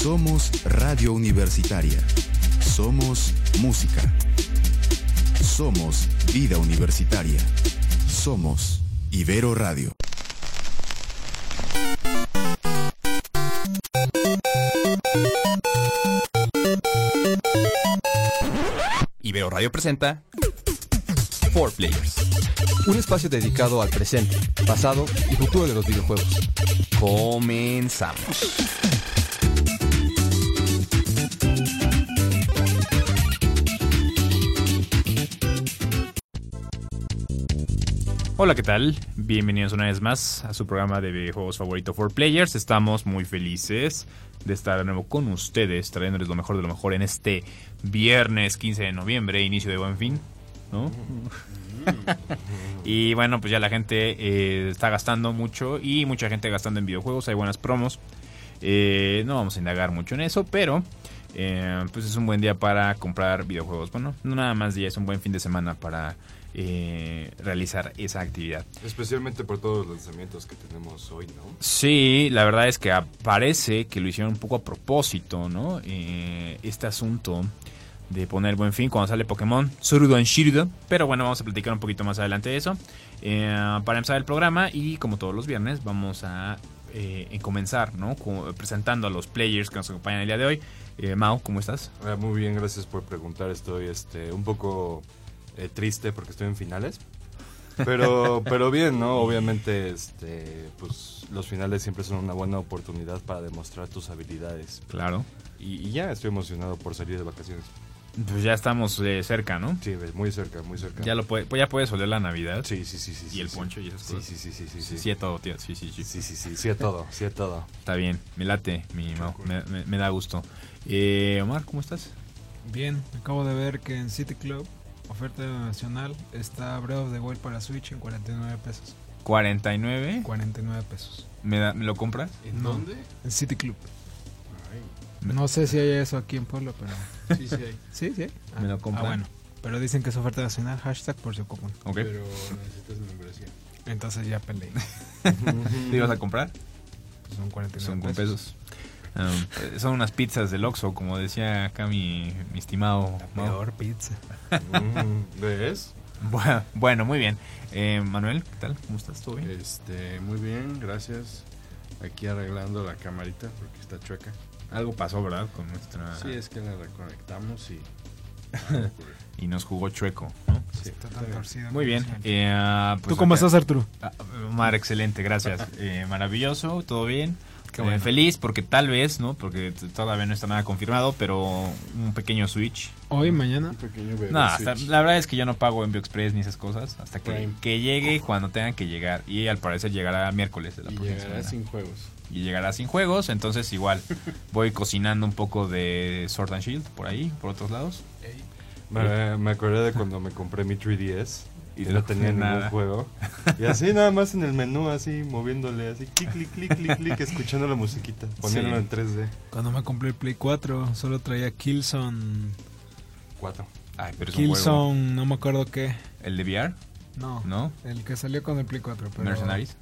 Somos Radio Universitaria. Somos música. Somos vida universitaria. Somos Ibero Radio. Ibero Radio presenta Four Players, un espacio dedicado al presente, pasado y futuro de los videojuegos. Comenzamos. Hola, ¿qué tal? Bienvenidos una vez más a su programa de videojuegos favorito for Players. Estamos muy felices de estar de nuevo con ustedes, trayéndoles lo mejor de lo mejor en este viernes 15 de noviembre, inicio de Buen Fin, ¿no? y bueno, pues ya la gente eh, está gastando mucho y mucha gente gastando en videojuegos, hay buenas promos. Eh, no vamos a indagar mucho en eso, pero eh, pues es un buen día para comprar videojuegos. Bueno, no nada más día, es un buen fin de semana para eh, realizar esa actividad. Especialmente por todos los lanzamientos que tenemos hoy, ¿no? Sí, la verdad es que parece que lo hicieron un poco a propósito, ¿no? Eh, este asunto de poner buen fin cuando sale Pokémon Surudo en Shirido. Pero bueno, vamos a platicar un poquito más adelante de eso. Eh, para empezar el programa y como todos los viernes vamos a eh, comenzar, ¿no? Como- presentando a los players que nos acompañan el día de hoy. Eh, Mao, ¿cómo estás? Ah, muy bien, gracias por preguntar. Estoy este, un poco eh, triste porque estoy en finales. Pero, pero bien, ¿no? Obviamente, este, pues los finales siempre son una buena oportunidad para demostrar tus habilidades. Claro. Y, y ya estoy emocionado por salir de vacaciones. Pues ya estamos eh, cerca, ¿no? Sí, muy cerca, muy cerca. Ya lo puede, pues ya puedes oler la Navidad. Sí, sí, sí, sí. Y sí, el sí. poncho y esas Sí, cosas. sí, sí, sí, sí, Sí, sí. sí, a todo, tío. Sí, sí, sí. Sí, sí, sí, sí a todo, sí a todo. Está bien, me late, mi Mau. Me, me- me da gusto. Eh, Omar, ¿cómo estás? Bien, acabo de ver que en City Club, oferta nacional, está Breath of the Wild para Switch en 49 pesos. 49. 49 pesos. ¿Me, da- ¿me lo compras? ¿En No. dónde? En City Club. No sé si hay eso aquí en Pueblo, pero... Sí, sí hay. Sí, sí. Ah, ¿Me lo compran? Ah, bueno. Pero dicen que es oferta nacional, hashtag por si ocupan. Ok. Pero necesitas membresía. Entonces ya peleé. ¿Te ibas a comprar? Son 49 Son con pesos. pesos. Um, son unas pizzas del Oxxo, como decía acá mi, mi estimado Mau. Peor pizza. Mm, ¿Ves? Bu- Bueno, muy bien. Eh, Manuel, ¿qué tal? ¿Cómo estás? ¿Todo bien? Este, muy bien, gracias. Aquí arreglando la camarita porque está chueca. Algo pasó, ¿verdad? Con nuestra... Sí, es que la reconectamos y... Y nos jugó chueco, ¿no? Sí, Está tan torcida. Muy bien. Eh, pues ¿Tú cómo acá- estás, Arturo? Ah, Omar, excelente, gracias. Eh, maravilloso, todo bien. Qué Eh, bueno. feliz porque tal vez, ¿no? Porque todavía no está nada confirmado, pero un pequeño switch. Hoy, mañana. Un pequeño bebé No, hasta- la verdad es que yo no pago Envío Express ni esas cosas hasta que, Prime. que llegue cuando tengan que llegar. Y al parecer llegará miércoles de la Y próxima llegará semana. sin juegos. Y llegará sin juegos, entonces igual voy cocinando un poco de Sword and Shield por ahí, por otros lados. Me, me acordé de cuando me compré mi 3DS y no tenía ningún juego. Y así nada más en el menú, así moviéndole, así clic, clic, clic, clic, clic, escuchando la musiquita, poniéndolo Sí. en 3D. Cuando me compré el Play 4, solo traía Killzone. 4. Ay, pero es un juego. Killzone, no me acuerdo qué. ¿El de VR? No, ¿No? el que salió con el Play 4. Pero, ¿Mercenaries?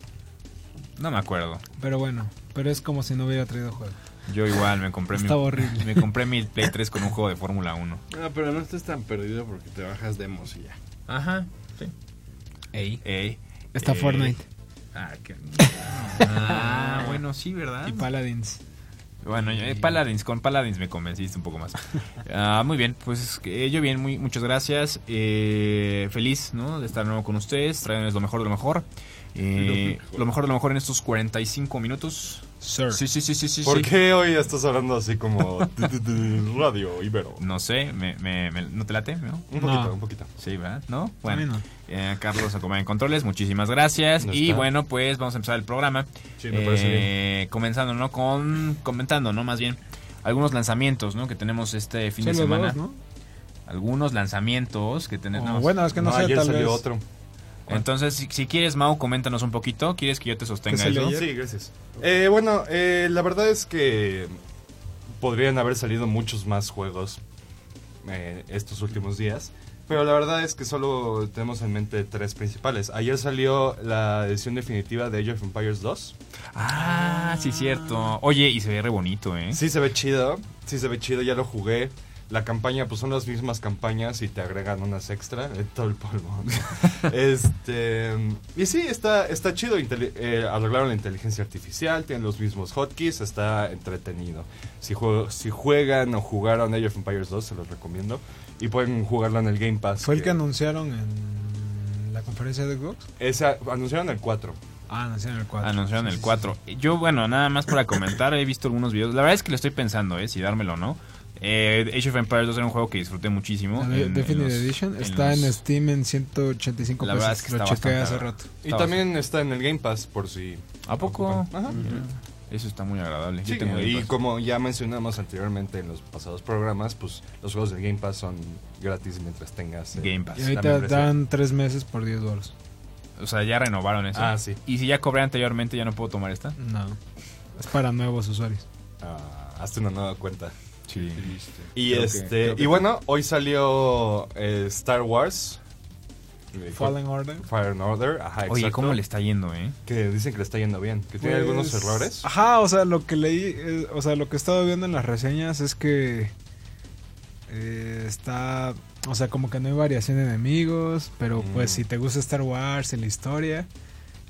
No me acuerdo. Pero bueno, pero es como si no hubiera traído juego. Yo igual me compré mi, horrible. me compré mi Play 3 con un juego de Fórmula 1. No, pero no estés tan perdido porque te bajas demos y ya. Ajá. Sí. Ey. Ey. Está Fortnite Ah, qué- ah, bueno, sí, ¿verdad? y Paladins. Bueno, yo- eh, Paladins, con Paladins me convenciste un poco más. Ah, muy bien, pues eh, yo bien, muy, muchas gracias. Eh, feliz, ¿no? De estar de nuevo con ustedes, trayéndoles lo mejor de lo mejor. Eh, lo mejor de lo mejor en estos 45 minutos. Sir. Sí, sí, sí, sí, sí. ¿Por sí. qué hoy estás hablando así como radio ibero? No sé, me, me- me- ¿no te late? ¿no? Un No. poquito, un poquito. Sí, ¿verdad? ¿No? Bueno, no. eh, Carlos acompaña en controles, muchísimas gracias. No Y está. bueno, pues vamos a empezar el programa. Sí, me parece Eh, Comenzando, ¿no? Con, comentando, ¿no? Más bien, algunos lanzamientos, ¿no? Que tenemos este fin de semana. dos, ¿no? Algunos lanzamientos que tenemos. O bueno, es que no, sé, ayer tal salió vez. otro. Entonces, si, si quieres, Mau, coméntanos un poquito. ¿Quieres que yo te sostenga ¿Qué salió eso? ayer? Sí, gracias. Eh, bueno, eh, la verdad es que podrían haber salido muchos más juegos eh, estos últimos días. pero la verdad es que solo tenemos en mente tres principales. Ayer salió la edición definitiva de Age of Empires 2. Ah, sí, cierto. Oye, y se ve re bonito, ¿eh? Sí se ve chido, sí se ve chido, ya lo jugué. La campaña, pues son las mismas campañas y te agregan unas extra de todo el polvo. este Y sí, está, está chido. eh, arreglaron la inteligencia artificial, tienen los mismos hotkeys, está entretenido. Si, jue- si juegan o jugaron Age of Empires 2, se los recomiendo. Y pueden jugarlo en el Game Pass. ¿Fue el que anunciaron en la conferencia de Xbox? Esa, anunciaron el 4. Ah, anunciaron el 4. Anunciaron Sí, el sí, 4. Yo, bueno, nada más para comentar, he visto algunos videos. La verdad es que lo estoy pensando, ¿eh? Si dármelo o no. Eh, Age of Empires 2 era un juego que disfruté muchísimo. La en- en Definitive los- Edition en está los- en Steam en 185 La pesos. verdad es que Lo chequé hace rato. Y Está también está en el Game Pass, por si... ¿A poco? Ajá. Mira, Eso está muy agradable. Yo tengo y como ya mencionamos anteriormente en los pasados programas, pues los juegos del Game Pass son gratis mientras tengas eh, Game Pass. Y ahorita dan 3 meses por 10 dólares. O sea, ya renovaron eso. Ah, sí. Y si ya cobré anteriormente, ya no puedo tomar esta. No. Es para nuevos usuarios. Ah, hazte una nueva cuenta. Sí. Y Creo este creo que- y bueno, hoy salió eh, Star Wars eh, Fallen Order. Fire and Order, ajá, Oye, exacto, ¿cómo le está yendo, eh? que dicen que le está yendo bien, que tiene Pues, algunos errores. Ajá, o sea, lo que leí, eh, o sea, lo que he estado viendo en las reseñas es que eh, está, o sea, como que no hay variación de enemigos, pero pues Mm. si te gusta Star Wars y la historia,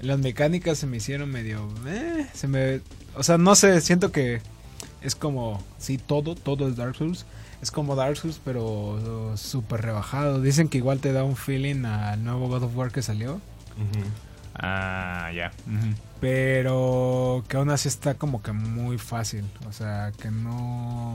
las mecánicas se me hicieron medio, eh, se me, o sea, no sé, siento que es como, sí, todo, todo es Dark Souls. Es como Dark Souls, pero uh, súper rebajado. Dicen que igual te da un feeling al nuevo God of War que salió. Ah, ya. Pero que aún así está como que muy fácil, o sea, que no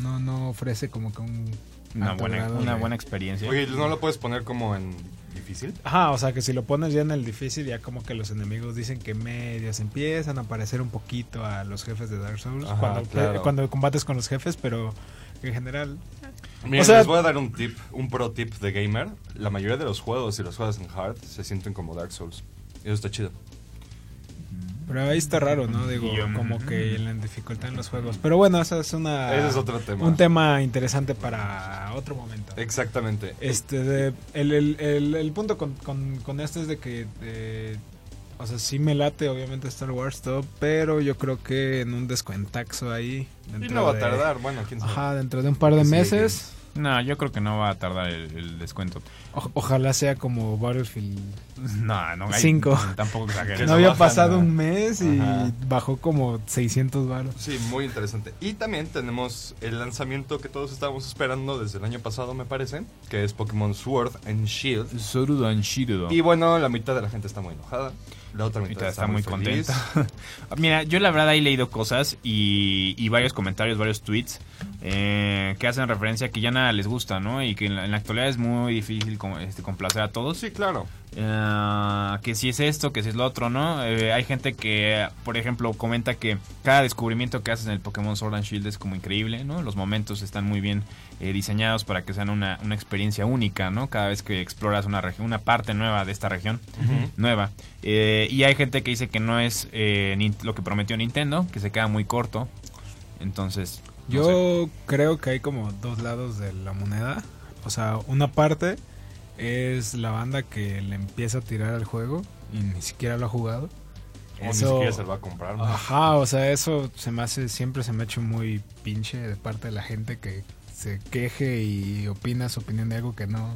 no no ofrece como que un Una, buena, una de- buena experiencia. Oye, ¿no lo puedes poner como en difícil? Ajá, o sea, que si lo pones ya en el difícil, ya como que los enemigos dicen que medios empiezan a parecer un poquito a los jefes de Dark Souls Ajá, cuando, claro. cuando combates con los jefes, pero en general Miren, O sea- les voy a dar un tip, un pro tip de gamer. La mayoría de los juegos, si los juegas en hard, se sienten como Dark Souls. Y eso está chido. Pero ahí está raro, ¿no? Digo, yo, como que la dificultad en los juegos. Pero bueno, esa es una Ese es otro tema. un tema interesante para otro momento. Exactamente. Este, de- el, el, el, el punto con, con, con esto es de que, eh, o sea, sí me late obviamente Star Wars todo, pero yo creo que en un descuentaxo ahí. Y no va a de- tardar, bueno, quién sabe. Ajá, dentro de un par de Sí, meses. No, yo creo que no va a tardar el, el descuento. o- ojalá sea como Battlefield. No, no. hay- Cinco. Tampoco. Que no había pasado ¿no? un mes y Ajá. bajó como 600 baros. Sí, muy interesante. Y también tenemos el lanzamiento que todos estábamos esperando desde el año pasado, me parece, que es Pokémon Sword and Shield. Sorudo Shirudo. Y bueno, la mitad de la gente está muy enojada, la otra mitad Ahorita está, está muy feliz. contenta. Mira, yo la verdad he leído cosas y, y varios comentarios, varios tweets eh, que hacen referencia a que ya nada les gusta, ¿no? Y que en la, en la actualidad es muy difícil como, este, complacer a todos. Sí, claro. Eh, que si es esto, que si es lo otro, ¿no? Eh, hay gente que, por ejemplo, comenta que cada descubrimiento que haces en el Pokémon Sword and Shield es como increíble, ¿no? Los momentos están muy bien eh, diseñados para que sean una, una experiencia única, ¿no? Cada vez que exploras una región, una parte nueva de esta región, nueva. Eh, y hay gente que dice que no es lo que prometió Nintendo, que se queda muy corto. Entonces, no Yo sé. creo que hay como dos lados de la moneda. O sea, una parte es la banda que le empieza a tirar al juego y ni siquiera lo ha jugado. O ni siquiera se lo va a comprar. ¿no? Ajá, o sea, eso se me hace, siempre se me ha hecho muy pinche de parte de la gente que se queje y opina su opinión de algo que no,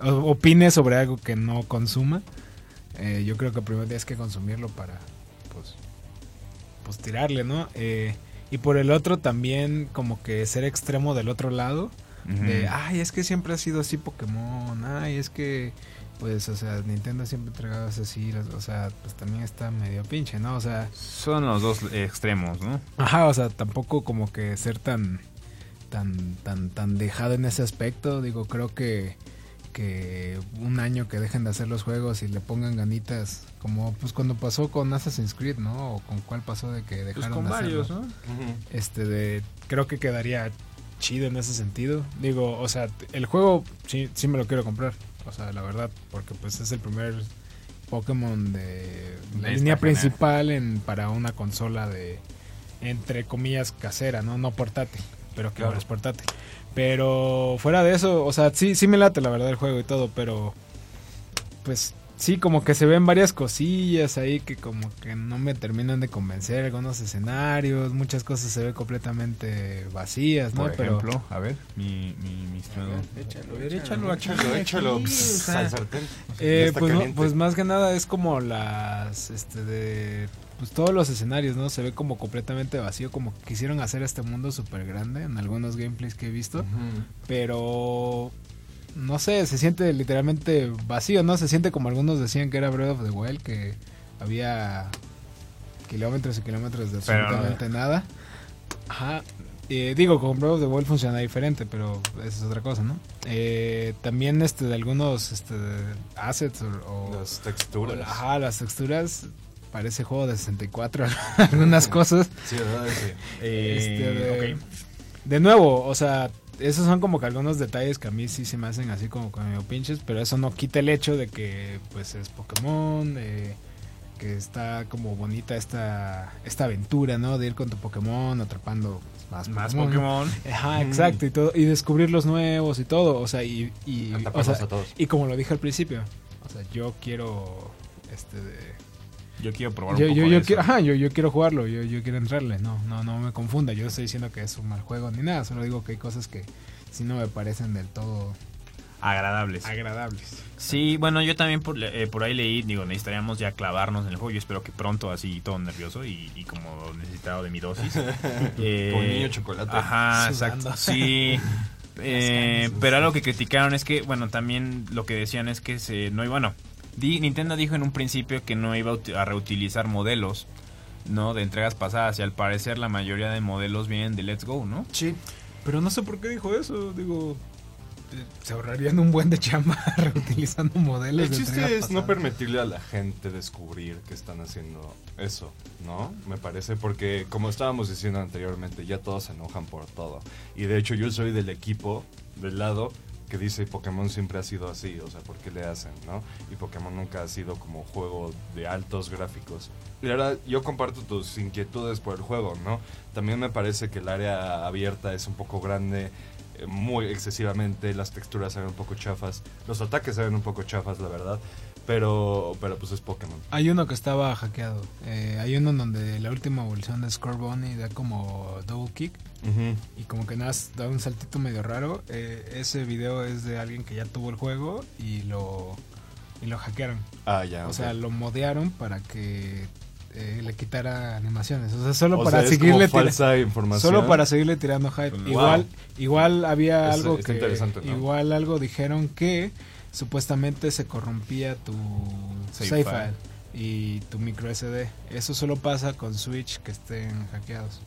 opine sobre algo que no consuma. Eh, yo creo que primero tienes que consumirlo para, pues, pues tirarle, ¿no? Eh, y por el otro también como que ser extremo del otro lado. De, ay, es que siempre ha sido así Pokémon. Ay, es que, pues, o sea, Nintendo siempre entregaba así. O sea, pues también está medio pinche, ¿no? O sea, Son los dos extremos, ¿no? ajá, o sea, tampoco como que ser tan, tan, tan, tan dejado en ese aspecto. Digo, creo que, que un año que dejen de hacer los juegos y le pongan ganitas, como pues cuando pasó con Assassin's Creed, ¿no? O con cuál pasó de que Pues dejaron con de varios, hacerlo. ¿no? Este de creo que quedaría chido en ese sentido digo o sea el juego sí sí me lo quiero comprar o sea la verdad porque pues es el primer Pokémon de la línea principal en para una consola de entre comillas casera no no portátil pero que Claro. ahora es portátil. Pero fuera de eso, o sea, sí, sí me late la verdad el juego y todo, pero pues sí, como que se ven varias cosillas ahí que como que no me terminan de convencer, algunos escenarios, muchas cosas se ven completamente vacías, ¿no? Por Pero- ejemplo, a ver, mi, mi, mi estimado. échalo, échalo, Échalo, échalo. Eh, pues, no- pues más que nada es como las, este, de, pues todos los escenarios, ¿no? Se ve como completamente vacío, como que quisieron hacer este mundo súper grande en algunos gameplays que he visto, pero no sé, se siente literalmente vacío, ¿no? Se siente como algunos decían que era Breath of the Wild, que había kilómetros y kilómetros de absolutamente nada. Ajá. Eh, digo, con Breath of the Wild funciona diferente, pero esa es otra cosa, ¿no? Eh, también este de algunos este, assets o, o- Las texturas. o- ajá, las texturas parece juego de 64 algunas cosas. Sí, ¿verdad? Sí. Eh, Este, de, ok. de nuevo, o sea, esos son como que algunos detalles que a mí sí se me hacen así como con medio pinches, pero eso no quita el hecho de que pues es Pokémon, eh, que está como bonita esta esta aventura, ¿no? De ir con tu Pokémon atrapando más, Más Pokémon. Pokémon. Ajá, exacto, y todo y descubrir los nuevos y todo, o sea, y y, o Atraparlos sea, a todos. y como lo dije al principio, o sea, yo quiero este de Yo quiero probar yo, un poco yo, de yo eso. quiero, ajá, yo, yo quiero jugarlo, yo, yo quiero entrarle, no, no, no me confunda, yo no estoy diciendo que es un mal juego ni nada, solo digo que hay cosas que sí no me parecen del todo Agradables. agradables. Sí, bueno, yo también por, eh, por ahí leí, digo, necesitaríamos ya clavarnos en el juego. Yo espero que pronto, así todo nervioso y, y como necesitado de mi dosis. Eh, niño chocolate. Ajá, Sudando. exacto. Sí. Eh, pero algo que criticaron es que, bueno, también lo que decían es que se, no bueno, Nintendo dijo en un principio que no iba a uti- a reutilizar modelos, ¿no? De entregas pasadas y al parecer la mayoría de modelos vienen de Let's Go, ¿no? Sí. Pero no sé por qué dijo eso, digo, eh, se ahorrarían un buen de chamba reutilizando modelos El chiste es no permitirle a la gente descubrir que están haciendo eso, ¿no? Me parece porque, como estábamos diciendo anteriormente, ya todos se enojan por todo. Y de hecho yo soy del equipo, del lado, que dice Pokémon siempre ha sido así, o sea, ¿por qué le hacen, no? Y Pokémon nunca ha sido como juego de altos gráficos. Y verdad, yo comparto tus inquietudes por el juego, ¿no? También me parece que el área abierta es un poco grande, eh, muy excesivamente, las texturas se ven un poco chafas, los ataques se ven un poco chafas, la verdad, pero, pero pues es Pokémon. Hay uno que estaba hackeado. Eh, hay uno en donde la última evolución de Scorbunny da como double kick y como que nada da un saltito medio raro. Eh, ese video es de alguien que ya tuvo el juego y lo y lo hackearon. Ah, ya. O ok. sea, lo modearon para que eh, le quitara animaciones. O sea, solo O para sea, es seguirle como tira- falsa información. Solo para seguirle tirando hype. Wow. Igual, igual había Es- algo está que interesante, ¿no? igual algo dijeron que supuestamente se corrompía tu Save save, file. file y tu micro SD. Eso solo pasa con Switch que estén hackeados.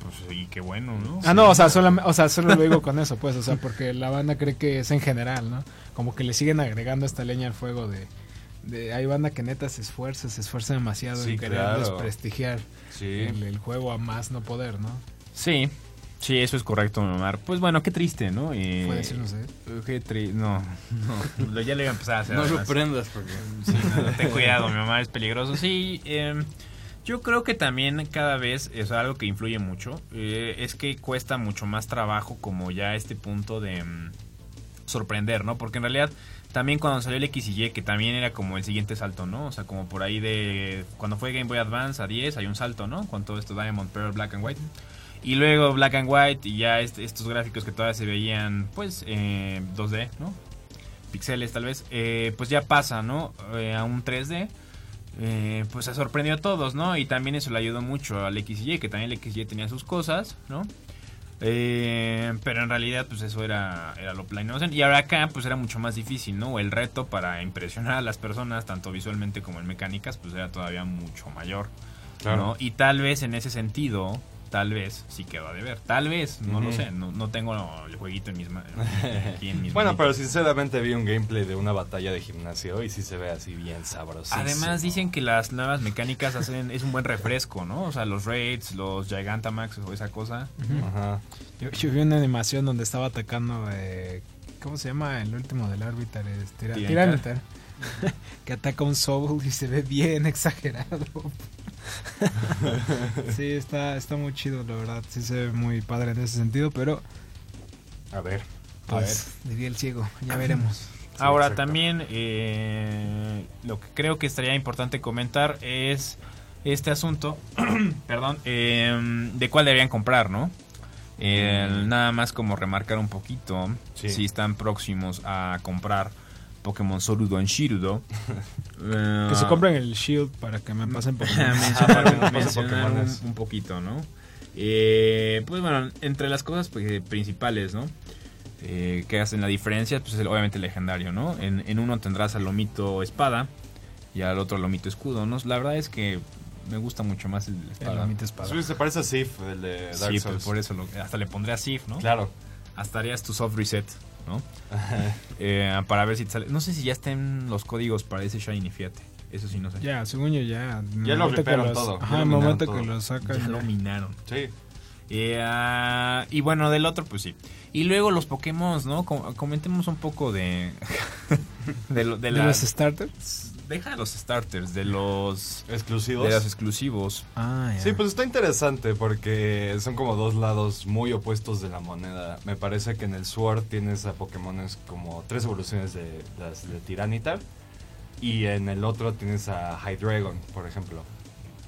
Pues, y qué bueno, ¿no? Ah, no, o sea, solo, o sea, solo lo digo con eso, pues, o sea, porque la banda cree que es en general, ¿no? Como que le siguen agregando esta leña al fuego de, de hay banda que neta se esfuerza, se esfuerza demasiado Sí, en querer claro. desprestigiar Sí. el, el juego a más no poder, ¿no? Sí, sí, eso es correcto, Omar. Pues bueno, qué triste, ¿no? Eh, Puede ser, no sé. Qué triste, no, no, lo- ya le iba a empezar a hacer. No lo prendas porque... Sí, no, ten cuidado, mi mamá es peligroso. Sí, eh, yo creo que también cada vez es algo que influye mucho. eh, es que cuesta mucho más trabajo como ya este punto de mm, sorprender, ¿no? Porque en realidad también cuando salió el X y Y, que también era como el siguiente salto, ¿no? O sea, como por ahí de... Cuando fue Game Boy Advance a 10 hay un salto, ¿no? Con todo esto Diamond, Pearl, Black and White. Y luego Black and White y ya est- estos gráficos que todavía se veían, pues, eh, 2D, ¿no? Pixeles tal vez, eh, pues ya pasa, ¿no? Eh, a un 3D. Eh, pues se sorprendió a todos, ¿no? Y también eso le ayudó mucho al XY, que también el XY tenía sus cosas, ¿no? Eh, pero en realidad, pues eso era, era lo innocent. Y ahora acá, pues era mucho más difícil, ¿no? El reto para impresionar a las personas, tanto visualmente como en mecánicas, pues era todavía mucho mayor, Claro. ¿no? Y tal vez en ese sentido, tal vez sí quedó a deber. Tal vez, no lo sé, no, no tengo el jueguito en mis manos. aquí en mis Bueno, pero sinceramente vi un gameplay de una batalla de gimnasio y sí se ve así bien sabroso. Además dicen que las nuevas mecánicas hacen es un buen refresco, ¿no? O sea, los raids, los Gigantamax o esa cosa. Ajá. Yo, yo vi una animación donde estaba atacando, eh, ¿cómo se llama? El último del árbitro, es Tira- Tiranitar. Tiranitar. que ataca un Soul y se ve bien exagerado. Sí, está, está muy chido, la verdad. Sí se ve muy padre en ese sentido, pero A ver. pues diría el ciego, ya veremos. Ahora exacto. también eh, lo que creo que estaría importante comentar es este asunto, perdón, eh, de cuál deberían comprar, ¿no? El- nada más como remarcar un poquito Sí. si están próximos a comprar Pokémon Sorudo en Shirudo. eh, Que se compren el Shield para que me pasen Pokémon. mencionar, mencionar un, poquito, ¿no? Eh, pues bueno, entre las cosas pues, principales, ¿no? Eh, que hacen la diferencia, pues es obviamente el legendario, ¿no? En, en uno tendrás al lomito espada y al otro lomito escudo, ¿no? La verdad es que me gusta mucho más el El espada. Lomito Espada. Sí, se parece a Sif, el de Dark Sí, pues Souls. por eso lo- hasta le pondré a Sif, ¿no? Claro. Hasta harías tu soft reset, ¿no? Eh, para ver si te sale. No sé si ya estén los códigos para ese Shiny, fíjate. Eso sí, no sé. Ya, según yo ya. Ya lo ripearon todo, ya Ajá, lo el minaron momento todo. que lo sacan. Ya lo minaron. Sí. Eh, y bueno, del otro, pues sí. Y luego los Pokémon, ¿no? Com- comentemos un poco de. de, lo- de ¿De las- los starters? Deja los starters, de los. Exclusivos. De los exclusivos. Ah. Sí, pues está interesante porque son como dos lados muy opuestos de la moneda. Me parece que en el Sword tienes a Pokémones como tres evoluciones de las de Tiranitar y en el otro tienes a Hydreigon, por ejemplo.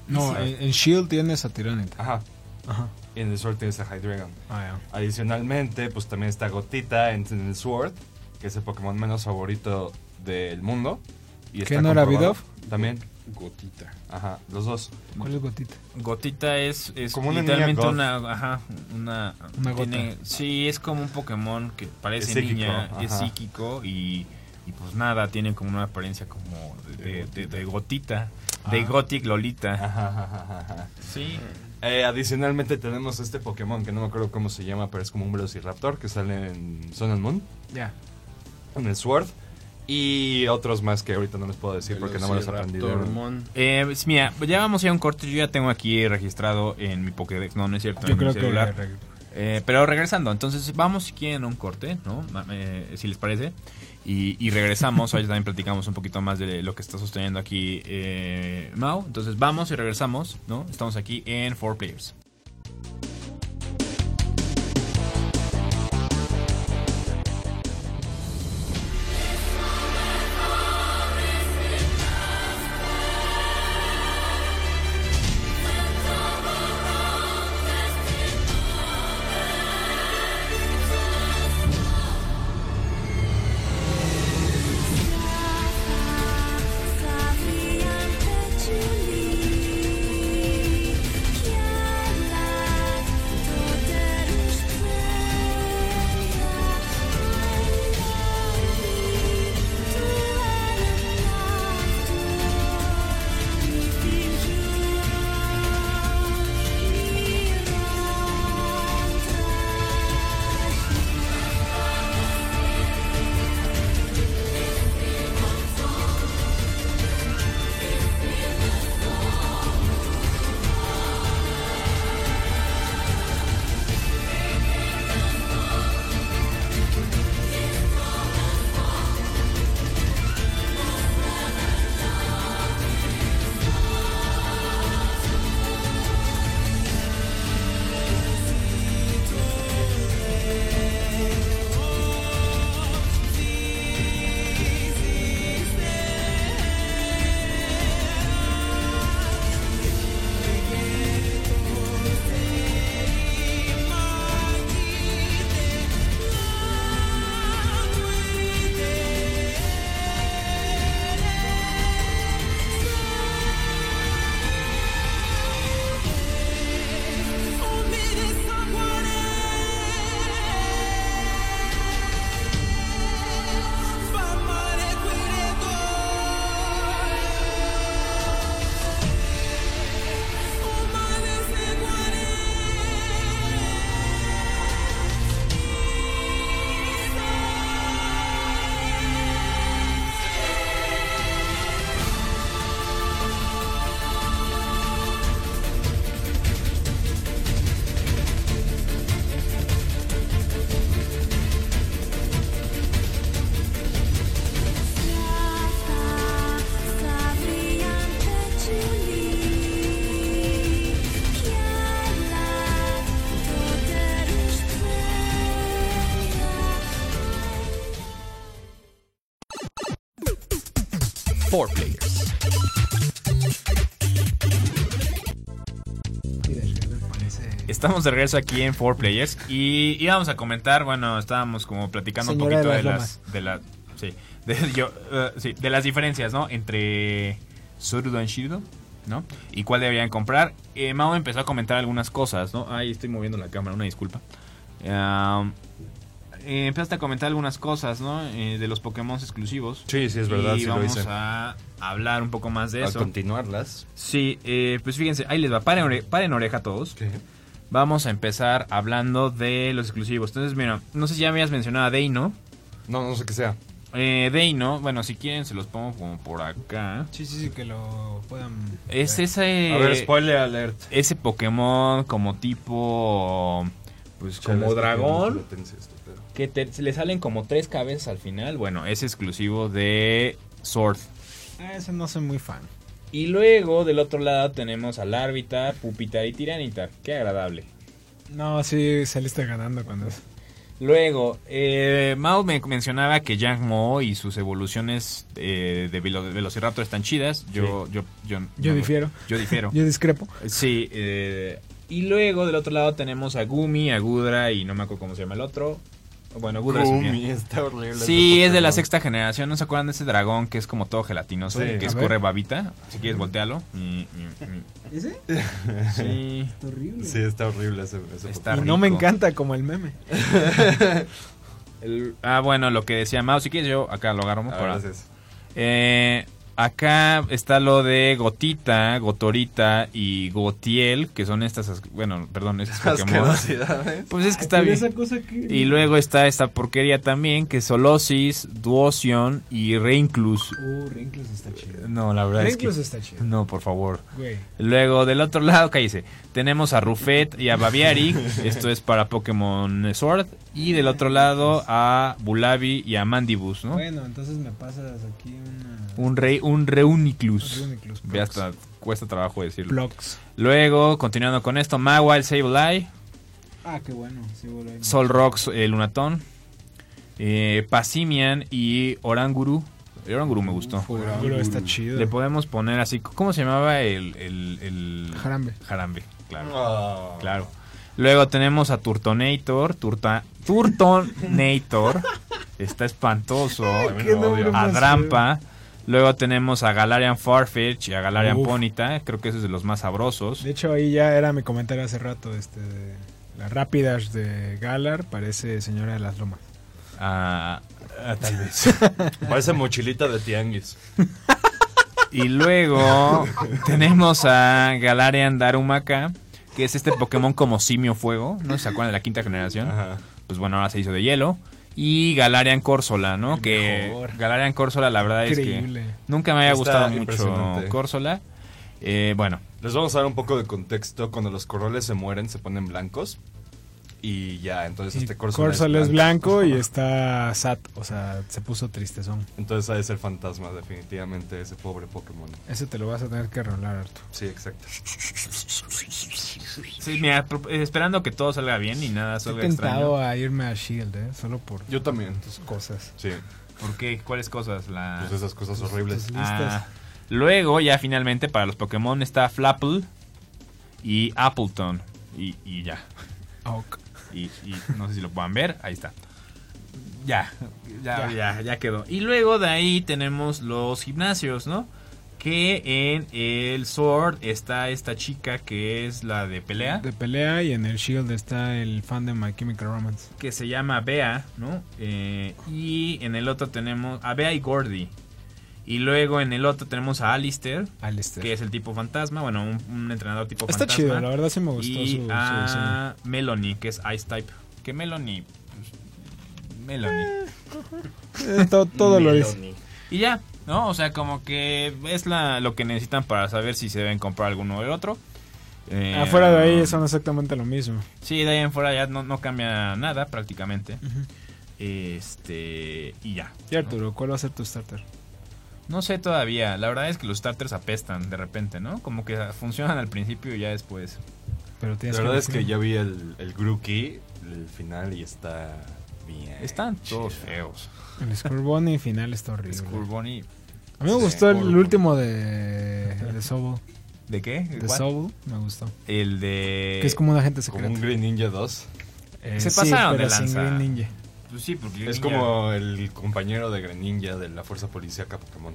No, Sí. en, en Shield tienes a Tyranitar. Ajá. Ajá. Y en el Sword tienes a Hydreigon. Ah. Adicionalmente, pues también está Gotita en, en el Sword, que es el Pokémon menos favorito del mundo. Y ¿Qué está no era. Bidoof? También. Gotita. Ajá, los dos. ¿Cuál es Gotita? Gotita es, es Como una literalmente una, ajá, una, Una gota. tiene- sí, es como un Pokémon que parece Es psíquico, niña, es psíquico y, y pues nada, tiene como una apariencia como de, de- de gotita, de Ah. Gothic Lolita. Ajá, ajá, ajá, ajá. Sí, Eh, adicionalmente tenemos este Pokémon que no me acuerdo cómo se llama, pero es como un Velociraptor que sale en Sun and Moon, Ya. en el Sword. Y otros más que ahorita no les puedo decir porque no me los aprendí. Eh, pues, mira, ya vamos a ir a un corte. Yo ya tengo aquí registrado en mi Pokédex. No, no es cierto. Yo en creo mi celular. que. Eh, pero regresando, entonces vamos si quieren a un corte, ¿no? Eh, si les parece. Y, y regresamos. Hoy también platicamos un poquito más de lo que está sosteniendo aquí eh, Mao. Entonces vamos y regresamos, ¿no? Estamos aquí en 4 Players. Estamos de regreso aquí en 4 Players y íbamos a comentar, bueno, estábamos como platicando Señora un poquito de de las las, de la, sí, de, yo, eh, sí, de las diferencias, ¿no? Entre Sorudo y Shirdo, ¿no? Y cuál deberían comprar. Eh, Mao empezó a comentar algunas cosas, ¿no? Ahí estoy moviendo la cámara, una disculpa. Um, eh, empezaste a comentar algunas cosas, ¿no? Eh, de los Pokémon exclusivos. Sí, sí, es verdad, Y sí lo vamos hice. a hablar un poco más de A eso. continuarlas. Sí, eh, pues fíjense, ahí les va, paren, ore- paren oreja todos. Vamos a empezar hablando de los exclusivos. Entonces, mira, no sé si ya me habías mencionado a Deino. No, no sé qué sea. Eh, Deino, bueno, si quieren se los pongo como por acá. Sí, sí, sí, que lo puedan. Es ver. ese... A ver, spoiler alert. ese Pokémon como tipo... Pues como dragón. Que te- se le salen como tres cabezas al final. Bueno, es exclusivo de Sword. Ah, ese no soy muy fan. Y luego del otro lado tenemos al Arbitar, Pupitar y Tiranitar. Qué agradable. No, sí, saliste ganando cuando es. Luego, eh, Mao me mencionaba que Yang Mo y sus evoluciones eh, de velo- Velociraptor están chidas. Yo, yo, yo, Yo no- difiero. Yo difiero. Yo discrepo. Sí. eh, y luego del otro lado tenemos a Gumi, a Gudra y no me acuerdo cómo se llama el otro. Bueno, Gudra está horrible. Sí, es de la sexta generación. ¿No se acuerdan de ese dragón que es como todo gelatinoso? Sí. que A escurre ver. babita. Si quieres, voltealo. Mm, mm, mm. ¿Ese? Sí. Horrible. Sí, está horrible ese, Está y no me encanta como el meme. El- ah, bueno, lo que decía Mao. Si quieres, yo acá lo agarro. Ah, por- gracias. Eh, acá está lo de Gotita, Gotorita y Gotiel, que son estas, as- bueno, perdón, estos Pokémon. Pues es que está bien. cosa que... Y luego está esta porquería también, que es Solosis, Duosion y Reinclus. Uh, Rinclus está chido. No, la verdad Rinclus es que... está chido. No, por favor. Güey. Luego, del otro lado, cállese, tenemos a Rufet y a Baviari, esto es para Pokémon Sword. Y del otro lado a Bulabi y a Mandibus, ¿no? Bueno, entonces me pasas aquí una... Un, rey, un Reuniclus. Reuniclus Ve hasta cuesta trabajo decirlo. Blocks. Luego, continuando con esto, Mawile, Sableye, Ah, qué bueno. Bueno. Solrox, el Lunatón, eh, Passimian y Oranguru. El Oranguru me gustó. Oranguru está chido. Le podemos poner así, ¿cómo se llamaba el... el, el- Jarambe. Jarambe, claro. Ah. Claro. Luego tenemos a Turtonator, Turta, Turtonator, está espantoso. a Drampa. Luego tenemos a Galarian Farfetch y a Galarian Uf. Ponyta, creo que ese es de los más sabrosos. De hecho, ahí ya era mi comentario hace rato. Este, de la Rapidash de Galar parece señora de las lomas. Ah, ah, tal vez. Parece mochilita de tianguis. Y luego tenemos a Galarian Darumaka, que es este Pokémon como simio fuego, ¿no se acuerdan de la quinta generación? Ajá. Pues bueno, ahora se hizo de hielo. Y Galarian Corsola, ¿no? Que mejor. Galarian Corsola, la verdad es que nunca me había Está gustado mucho. Corsola. Eh, bueno, Les vamos a dar un poco de contexto. Cuando los corroles se mueren, se ponen blancos. Y ya, entonces Y este Corsola Corsola es blanco y está sat, o sea, se puso tristezón. Entonces ha de ser fantasma, definitivamente, ese pobre Pokémon. Ese te lo vas a tener que rolar, Arto. Sí, exacto. sí, mira, eh, esperando que todo salga bien y nada salga tentado extraño. a irme a Shield, ¿eh? Solo por Yo también. tus cosas. Sí, ¿Por qué? ¿Cuáles cosas? La... pues esas cosas horribles. tus- Ah, luego, ya finalmente, para los Pokémon está Flapple y Appleton. Y, y ya. Ok. Y, y no sé si lo puedan ver. Ahí está. Ya, ya, Ya. ya, ya quedó. Y luego de ahí tenemos los gimnasios, ¿no? Que en el Sword está esta chica que es la de pelea. De pelea y en el Shield está el fan de My Chemical Romance. que se llama Bea, ¿no? Eh, y en el otro tenemos a Bea y Gordy. Y luego en el otro tenemos a Alistair, Alistair. que es el tipo fantasma, bueno, un, un entrenador tipo Está fantasma. chido, la verdad sí me gustó y su, su diseño. a Melanie, que es Ice Type. Que Melanie. pues, Melanie. Eh, todo, todo lo dice. Y ya, ¿no? O sea, como que es la, lo que necesitan para saber si se deben comprar alguno o el otro. Eh, Afuera de ahí son exactamente lo mismo. Sí, de ahí en fuera ya no, no cambia nada prácticamente. Este. Y ya. Y Arturo, ¿cuál va a ser tu starter? No sé todavía. La verdad es que los starters apestan de repente, ¿no? Como que funcionan al principio y ya después. Pero La verdad es que ya vi el, el Grookey, el final, y está bien. Están chido. todos feos. El Scorbunny final está horrible. Scorbunny. A A mí me gustó el, último de, de Sobol. ¿De qué? De. Sobol, me gustó. El de... que es como un agente Como secreto. un Green Ninja 2. Eh, Se sí, pasaron pero de sin lanza. Green Ninja. Pues sí, porque... Es como el compañero de Greninja de la Fuerza Policíaca Pokémon.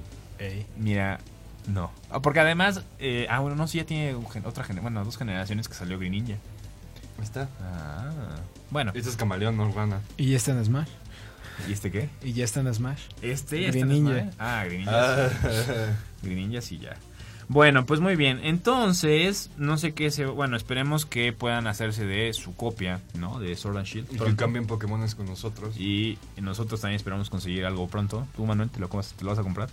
Mira, no. Ah, Porque además... eh, ah, bueno, no, sí ya tiene otra generación... Bueno, dos generaciones que salió Green Ninja. Ahí está. Ah. Bueno. Este es camaleón, no rana. Y ya está en Smash. ¿Y este qué? Y ya está en Smash. Este Green está en Ninja. Smash. Ah, Green Ninja. Ah, Green Ninja sí ya. Bueno, pues muy bien. Entonces, no sé qué se... Bueno, esperemos que puedan hacerse de su copia, ¿no? De Sword and Shield. y que cambien Pokémones con nosotros. Y nosotros también esperamos conseguir algo pronto. ¿Tú, Manuel, te lo, comas- te lo vas a comprar?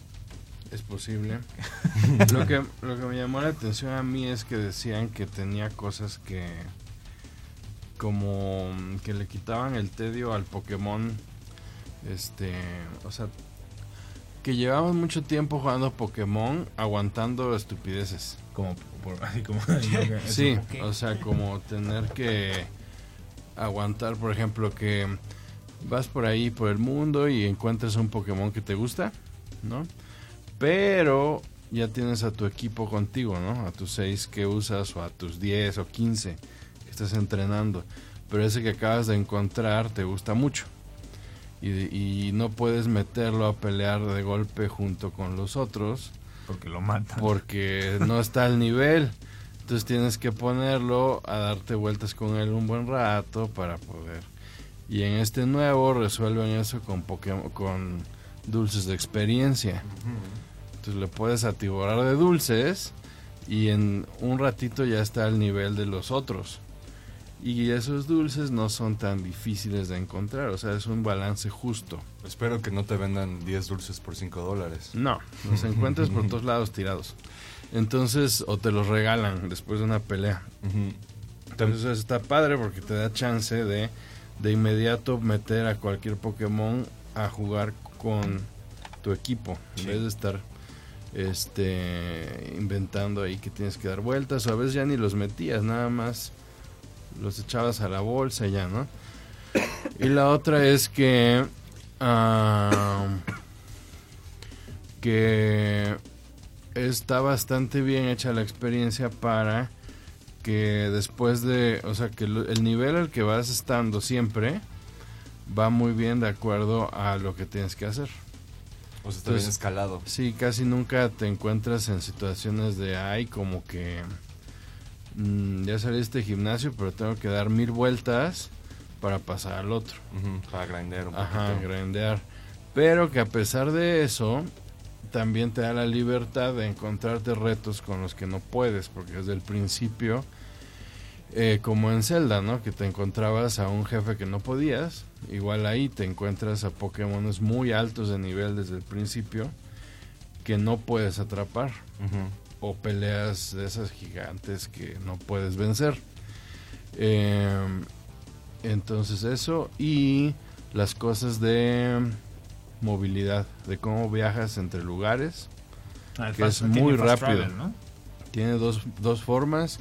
Es posible. lo, que, lo que me llamó la atención a mí es que decían que tenía cosas que como que le quitaban el tedio al Pokémon. Este, o sea, que llevamos mucho tiempo jugando Pokémon aguantando estupideces. Como, por, así como... Sí, o sea, como tener que aguantar, por ejemplo, que vas por ahí por el mundo y encuentras un Pokémon que te gusta, ¿no? Pero ya tienes a tu equipo contigo, ¿no? A tus 6 que usas o a tus 10 o 15 que estás entrenando. Pero ese que acabas de encontrar te gusta mucho. Y, y no puedes meterlo a pelear de golpe junto con los otros Porque lo matan. porque no está al nivel. Entonces tienes que ponerlo a darte vueltas con él un buen rato para poder. Y en este nuevo resuelven eso con Pokémon, con dulces de experiencia. Entonces le puedes atiborrar de dulces y en un ratito ya está al nivel de los otros. Y esos dulces no son tan difíciles de encontrar, o sea, es un balance justo. Espero que no te vendan 10 dulces por 5 dólares. No, los encuentras por todos lados tirados. Entonces, o te los regalan después de una pelea. Entonces eso está padre porque te da chance de de inmediato meter a cualquier Pokémon a jugar con tu equipo. En vez de estar este inventando ahí que tienes que dar vueltas. O a veces ya ni los metías, nada más los echabas a la bolsa y ya, ¿no? Y la otra es que... ah, que está bastante bien hecha la experiencia para que después de, o sea, que el nivel al que vas estando siempre va muy bien de acuerdo a lo que tienes que hacer. O sea, está bien Entonces- escalado. Sí, casi nunca te encuentras en situaciones de, ay, como que mm, ya salí de este gimnasio, pero tengo que dar mil vueltas para pasar al otro. Para grindear un Ajá, poquito. grandear. Pero que a pesar de eso, también te da la libertad de encontrarte retos con los que no puedes, porque desde el principio, eh, como en Zelda, ¿no? Que te encontrabas a un jefe que no podías, igual ahí te encuentras a Pokémones muy altos de nivel desde el principio que no puedes atrapar. O peleas de esas gigantes que no puedes vencer. Eh, entonces eso y las cosas de movilidad, de cómo viajas entre lugares. Ah, que fast- es muy rápido. travel, ¿no? Tiene dos, dos formas,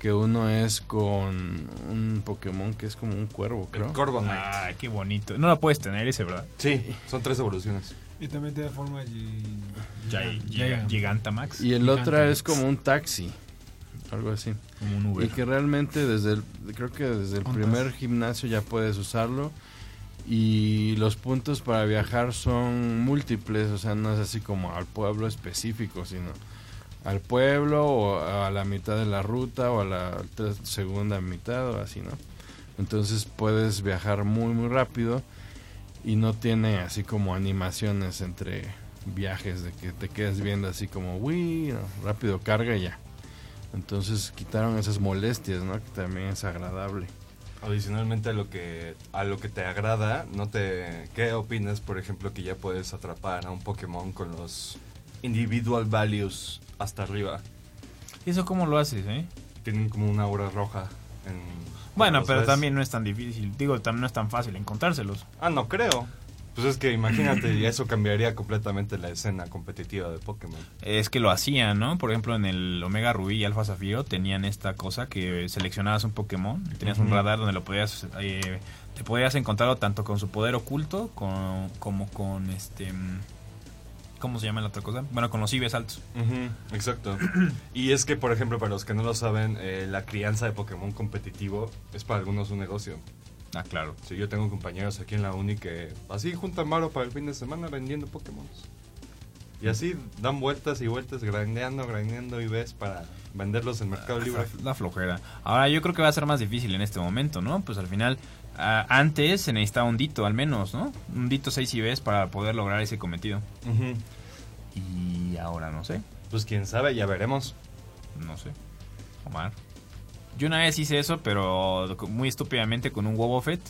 que uno es con un Pokémon que es como un cuervo, creo. El Corviknight. Ay, qué bonito. No la puedes tener ese, ¿verdad? Sí, son tres evoluciones. Y también tiene forma de... Gigantamax. y el otro es como un taxi, algo así. Como un Y Uber. que realmente desde el, creo que desde el primer gimnasio ya puedes usarlo. Y los puntos para viajar son múltiples, o sea, no es así como al pueblo específico, sino al pueblo o a la mitad de la ruta o a la segunda mitad o así, ¿no? Entonces puedes viajar muy muy rápido y no tiene así como animaciones entre viajes de que te quedas viendo así como, uy, rápido carga y ya. Entonces quitaron esas molestias, ¿no? Que también es agradable. Adicionalmente a lo que a lo que te agrada, no te ¿qué opinas, por ejemplo, que ya puedes atrapar a un Pokémon con los individual values hasta arriba? ¿Y eso cómo lo haces, eh? Tienen como una aura roja en Bueno, pero también no es tan difícil. Digo, también no es tan fácil encontrárselos. Ah, no creo. Pues es que imagínate, y eso cambiaría completamente la escena competitiva de Pokémon. Es que lo hacían, ¿no? Por ejemplo, en el Omega Rubí y Alfa Zafiro tenían esta cosa que seleccionabas un Pokémon tenías un radar donde lo podías eh, te podías encontrarlo tanto con su poder oculto con- como con este ¿cómo se llama la otra cosa? Bueno, con los IBs altos. Exacto. Y es que, por ejemplo, para los que no lo saben, eh, la crianza de Pokémon competitivo es para algunos un negocio. Ah, claro. Sí, yo tengo compañeros aquí en la uni que así juntan maro para el fin de semana vendiendo Pokémon. Y así dan vueltas y vueltas, grandeando, grandeando y ves para venderlos en Mercado Libre. La flojera. Ahora yo creo que va a ser más difícil en este momento, ¿no? Pues al final, ah, antes se necesitaba un dito al menos, ¿no? Un dito 6 IBs para poder lograr ese cometido. Ujú. Y ahora no sé, Pues quién sabe, ya veremos. no sé. Omar. Yo una vez hice eso, pero muy estúpidamente con un Wobbuffet.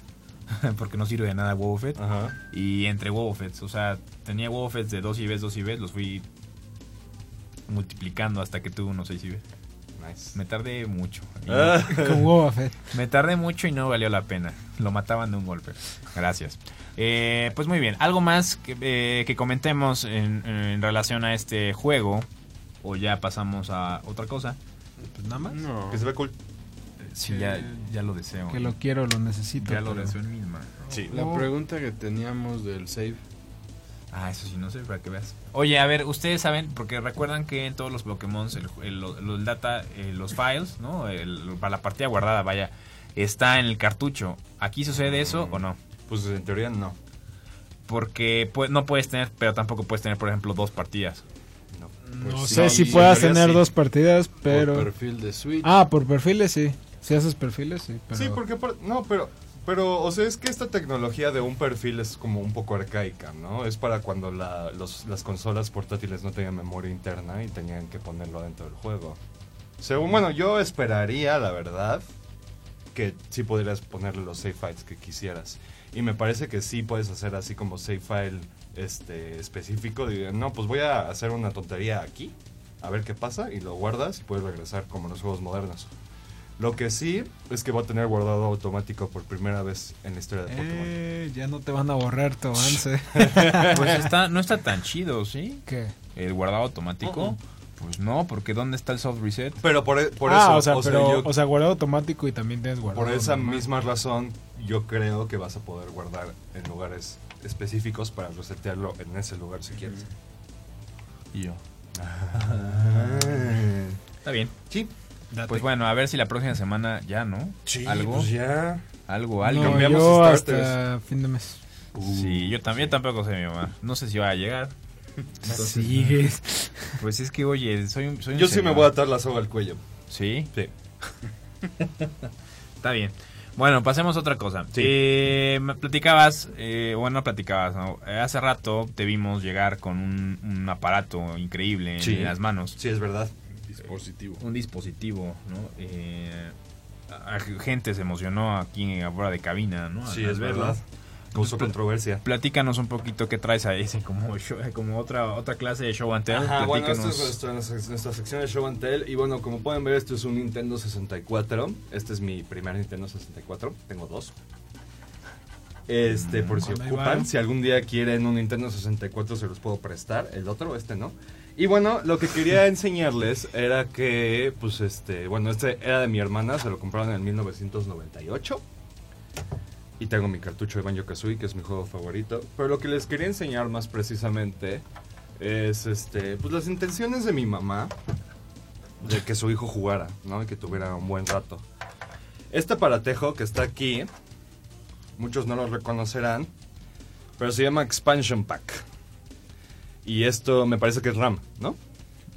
porque no sirve de nada Wobbuffet. Ajá. Y entre Wobbuffets, o sea, tenía Wobbuffets de 2 IBs, 2 IBs, los fui multiplicando hasta que tuve unos 6 IBs. Nice. Me tardé mucho. Y no- Ah. Fett. Me tardé mucho y no valió la pena. Lo mataban de un golpe. Gracias. Eh, pues muy bien. ¿Algo más que, eh, que comentemos en, en relación a este juego? ¿O ya pasamos a otra cosa? Pues nada más. No. Que se ve cool. Sí, ya, ya lo deseo. Que lo quiero, lo necesito. ya lo deseo en mi mano. Sí. La pregunta que teníamos del save. Ah, eso sí, no sé, para que veas. Oye, a ver, ustedes saben, porque recuerdan que en todos los Pokémon, el, el- data, eh, los files, ¿no? El- para la partida guardada, vaya, está en el cartucho. ¿Aquí sucede eso o no? Pues en teoría no. Porque pu- no puedes tener, pero tampoco puedes tener, por ejemplo, dos partidas. no. No Pues sé si puedas tener sí. dos partidas, pero... Por perfil de Switch. Ah, por perfiles sí. Si haces perfiles, sí. Pero... Sí, porque por- no, pero pero o sea, es que esta tecnología de un perfil es como un poco arcaica, ¿no? Es para cuando las consolas portátiles no tenían memoria interna y tenían que ponerlo dentro del juego. Según, bueno, yo esperaría, la verdad, que sí podrías ponerle los save files que quisieras. Y me parece que sí puedes hacer así como save file este específico. de, no, pues voy a hacer una tontería aquí, a ver qué pasa, y lo guardas y puedes regresar como los juegos modernos. Lo que sí es que va a tener guardado automático por primera vez en la historia de Pokémon. Eh, ya no te van a borrar tu avance. Pues está, no está tan chido, ¿sí? ¿Qué? El guardado automático. Ujú. Pues no, porque ¿dónde está el soft reset? Pero por, e- por ah, eso, o sea, o sea, pero, yo- o sea, guardado automático y también tienes guardado. por esa normal. misma razón, yo creo que vas a poder guardar en lugares específicos para resetearlo en ese lugar si quieres. Y yo. Está bien. Sí, Date. Pues bueno, a ver si la próxima semana ya, ¿no? sí, ¿Algo? pues ya. Algo, algo. No, cambiamos yo hasta fin de mes. Sí, yo también tampoco sé mi mamá. No sé si va a llegar. Sí. Pues es que, oye, soy un... Soy un Yo sí me voy a atar la soga al cuello. ¿Sí? Sí. Está bien. Bueno, pasemos a otra cosa. Sí. Eh, me platicabas, eh, bueno, no platicabas, ¿no? Eh, hace rato te vimos llegar con un, un aparato increíble Sí. en las manos. Sí, es verdad. Dispositivo. Un dispositivo, ¿no? Eh, a- a- gente se emocionó aquí afuera de cabina, ¿no? Sí, es verdad. Causó controversia. Platícanos un poquito qué traes a ese, como, show- como otra otra clase de show and tell. Ajá, bueno, esta es nuestra, nuestra sección de Show and Tell. Y bueno, como pueden ver, esto es un Nintendo 64. Este es mi primer Nintendo 64. Tengo dos. Este, por si ocupan. Si algún día quieren un Nintendo 64, se los puedo prestar. El otro, este no. Y bueno, lo que quería enseñarles era que, pues este, bueno, este era de mi hermana, se lo compraron en el 1998. Y tengo mi cartucho de Banjo Kazooie, que es mi juego favorito. Pero lo que les quería enseñar más precisamente es este, pues las intenciones de mi mamá de que su hijo jugara, ¿no? Y que tuviera un buen rato. Este aparatejo que está aquí, muchos no lo reconocerán, pero se llama Expansion Pack. Y esto me parece que es RAM, ¿no?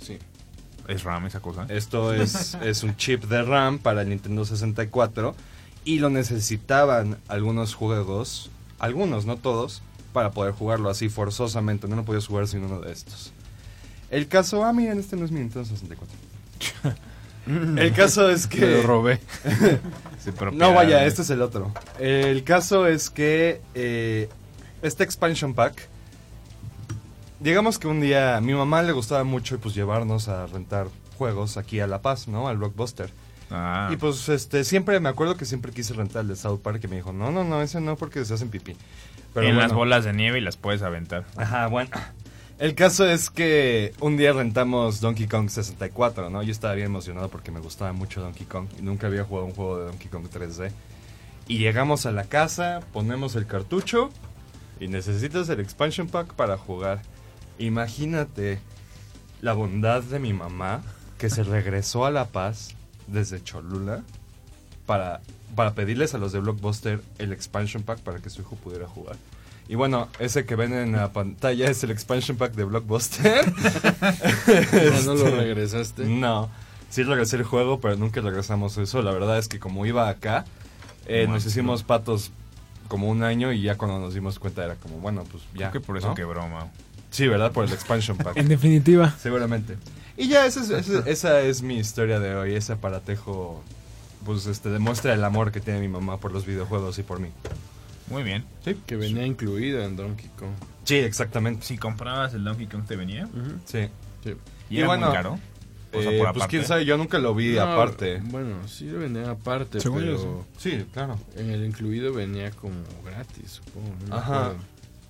Sí. Es RAM esa cosa. Esto es, es un chip de RAM para el Nintendo 64 y lo necesitaban algunos juegos, algunos, no todos, para poder jugarlo así forzosamente. No lo podías jugar sin uno de estos. El caso, ah, miren, este no es mi Nintendo 64. El caso es que... Lo robé. No, vaya, este es el otro. El caso es que eh, este expansion pack, digamos que un día a mi mamá le gustaba mucho pues llevarnos a rentar juegos aquí a La Paz, ¿no? Al Blockbuster. Ah, Y pues este siempre me acuerdo que siempre quise rentar el de South Park y me dijo, "No, no, no, ese no porque se hacen pipí." Pero en las bolas de nieve y las puedes aventar. Ajá, bueno. El caso es que un día rentamos Donkey Kong 64, ¿no? Yo estaba bien emocionado porque me gustaba mucho Donkey Kong y nunca había jugado un juego de Donkey Kong 3D. Y llegamos a la casa, ponemos el cartucho y necesitas el expansion pack para jugar. Imagínate la bondad de mi mamá que se regresó a La Paz desde Cholula para, para pedirles a los de Blockbuster el expansion pack para que su hijo pudiera jugar. Y bueno, ese que ven en la pantalla es el expansion pack de Blockbuster. ¿Ya no lo Este, regresaste? No, sí regresé el juego, pero nunca regresamos eso. La verdad es que como iba acá, eh, nos hicimos patos como un año y ya cuando nos dimos cuenta era como, bueno, pues ya. Creo que por eso ¿no? quebró, Mau. Sí, ¿verdad? Por el expansion pack. En definitiva. Seguramente. Y ya esa es, esa, esa es mi historia de hoy. Ese aparatejo, pues, este, demuestra el amor que tiene mi mamá por los videojuegos y por mí. Muy bien. Que venía incluido en Donkey Kong. Sí, exactamente. Si comprabas el Donkey Kong te venía. Sí. Sí. Y, Y era bueno, muy caro. O sea, Eh, por pues quién sabe, yo nunca lo vi No, aparte. Bueno, sí lo vendían aparte, Según yo, pero Sí, claro. en el incluido venía como gratis, supongo. no Ajá. acuerdo.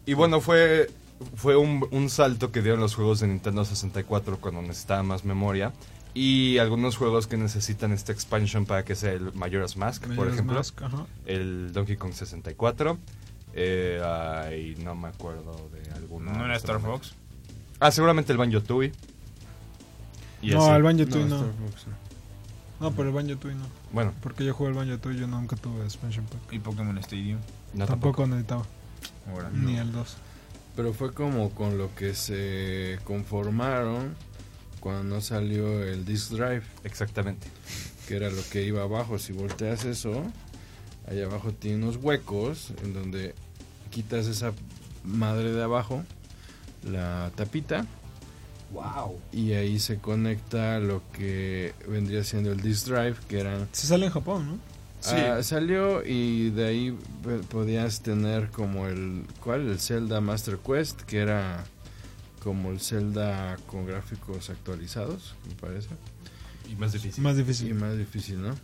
Y bueno, fue, fue un, un salto que dieron los juegos de Nintendo 64 cuando necesitaba más memoria. Y algunos juegos que necesitan este expansion pack es el Majora's Mask, por ejemplo. Mask. El Donkey Kong 64. Eh, ay, no me acuerdo de alguno. ¿No era Star momento. Fox? Ah, seguramente el Banjo Tooie. Y No, así. el Banjo No, Tooie no. Star Fox no. No, pero el Banjo Tooie no. Bueno, Porque yo jugué el Banjo Tooie, yo nunca tuve expansion pack. Y Pokémon Stadium. no tampoco, necesitaba. Ahora. Ni el 2. Pero fue como con lo que se conformaron cuando no salió el disc drive, Exactamente. que era lo que iba abajo. Si volteas eso, allá abajo tiene unos huecos en donde quitas esa madre de abajo, la tapita, Wow. y ahí se conecta lo que vendría siendo el disc drive, que eran Se sale en Japón, ¿no? Sí. Ah, salió y de ahí podías tener como el ¿cuál? El Zelda Master Quest, que era como el Zelda con gráficos actualizados, me parece. Y más difícil. Más difícil. más difícil, ¿no?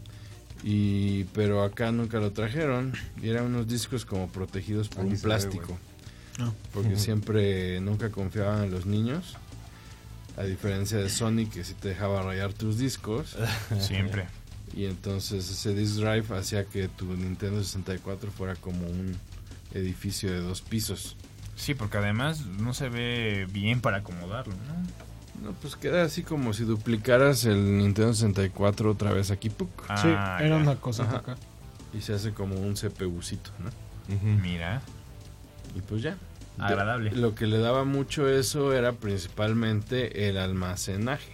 Y pero acá nunca lo trajeron y eran unos discos como protegidos por un ve, plástico, güey. No. porque siempre nunca confiaban en los niños. A diferencia de Sony que sí te dejaba rayar tus discos. Siempre. Y entonces ese disc drive hacía que tu Nintendo 64 fuera como un edificio de dos pisos. Sí, porque además no se ve bien para acomodarlo, ¿no? No, pues queda así como si duplicaras el Nintendo 64 otra vez aquí ¡puc! Ah, sí, era ya. una cosa Ajá. acá. y se hace como un CPUcito, ¿no? Ujú. Mira, Y pues ya. agradable. Lo que le daba mucho eso era principalmente el almacenaje.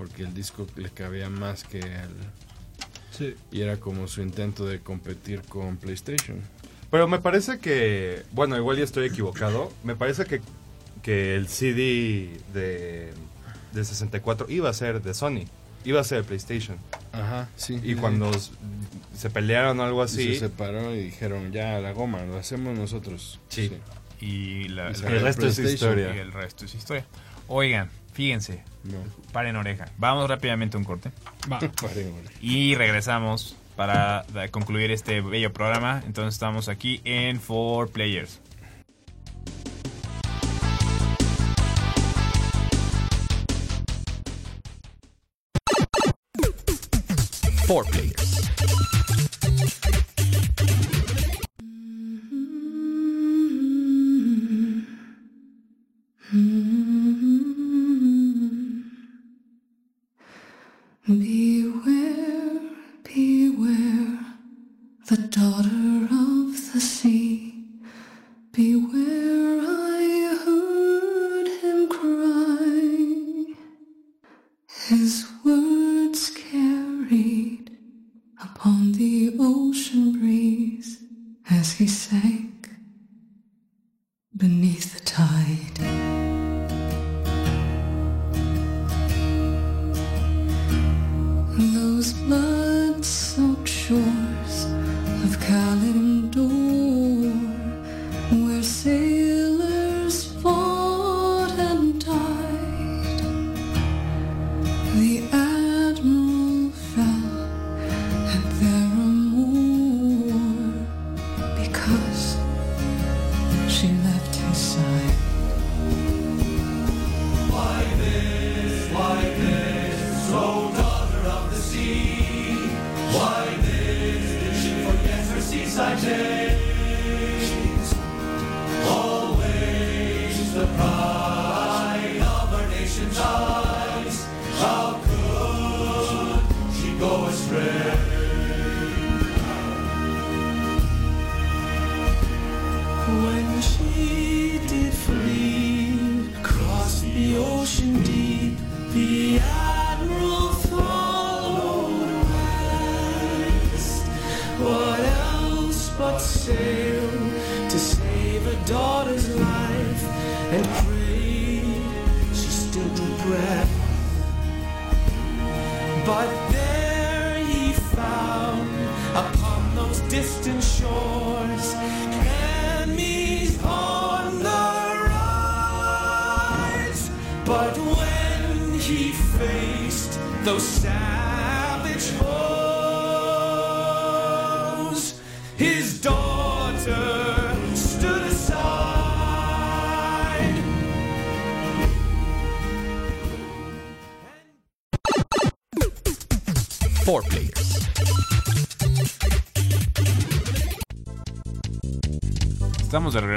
Porque el disco le cabía más que el... Sí. Y era como su intento de competir con PlayStation. Pero me parece que, bueno, igual ya estoy equivocado. Me parece que, que el CD de, de 64 iba a ser de Sony. Iba a ser de PlayStation. Ajá, sí. Y cuando se pelearon o algo Y así, se separó y dijeron, ya, la goma, lo hacemos nosotros. Sí. Y, la, Y la- el resto es historia. y el resto es historia. Oigan, fíjense, No, paren oreja. Vamos rápidamente a un corte. Va. Y regresamos para concluir este bello programa. Entonces estamos aquí en 4 Players. Four players.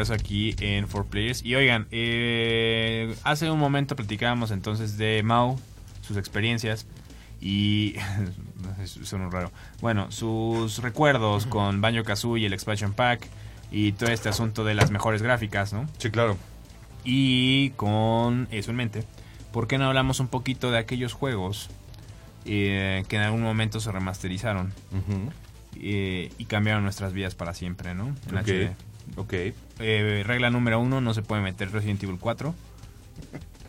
Regreso aquí en 4Players. Y oigan, eh, hace un momento platicábamos entonces de Mau, sus experiencias y. Suena raro. Bueno, sus recuerdos con Banjo Kazooie y el Expansion Pack y todo este asunto de las mejores gráficas, ¿no? Sí, claro. Y con eso en mente, ¿por qué no hablamos un poquito de aquellos juegos eh, que en algún momento se remasterizaron eh, y cambiaron nuestras vidas para siempre, ¿no? En. HD. Ok. Eh, regla número uno, no se puede meter Resident Evil 4.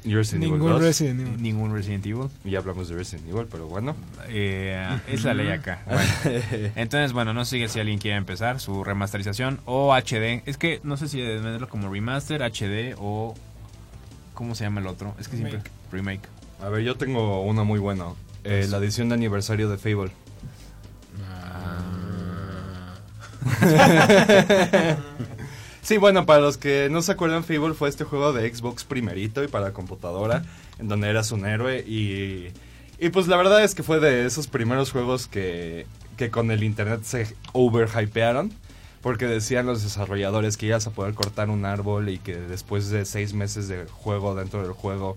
Y Resident Evil Ningún 2. Resident Evil. Ningún Resident Evil. Ya hablamos de Resident Evil, pero bueno. Eh, es la ley acá. Bueno. Entonces, bueno, no sé si alguien quiere empezar su remasterización o HD. Es que no sé si venderlo como remaster, HD o... ¿Cómo se llama el otro? Es que siempre... Remake. A ver, yo tengo una muy buena. Eh, la edición de aniversario de Fable. Sí, bueno, para los que no se acuerdan, Fable fue este juego de Xbox primerito y para computadora, en donde eras un héroe y... Y pues la verdad es que fue de esos primeros juegos que, que con el internet se overhypearon. Porque decían los desarrolladores que ibas a poder cortar un árbol y que después de seis meses de juego dentro del juego,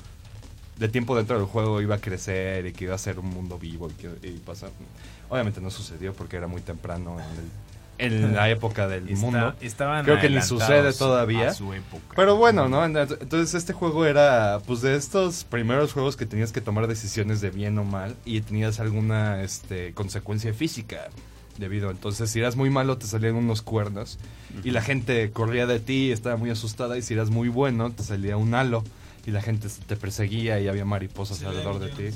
de tiempo dentro del juego iba a crecer y que iba a ser un mundo vivo y que y. Obviamente no sucedió porque era muy temprano en, el- en la época del Está- mundo. estaban Creo que ni sucede todavía. a su época. Pero bueno, ¿no? Entonces este juego era pues de estos primeros juegos que tenías que tomar decisiones de bien o mal y tenías alguna este, consecuencia física debido. Entonces si eras muy malo te salían unos cuernos y la gente corría de ti, estaba muy asustada y si eras muy bueno te salía un halo y la gente te perseguía y había mariposas alrededor de ti.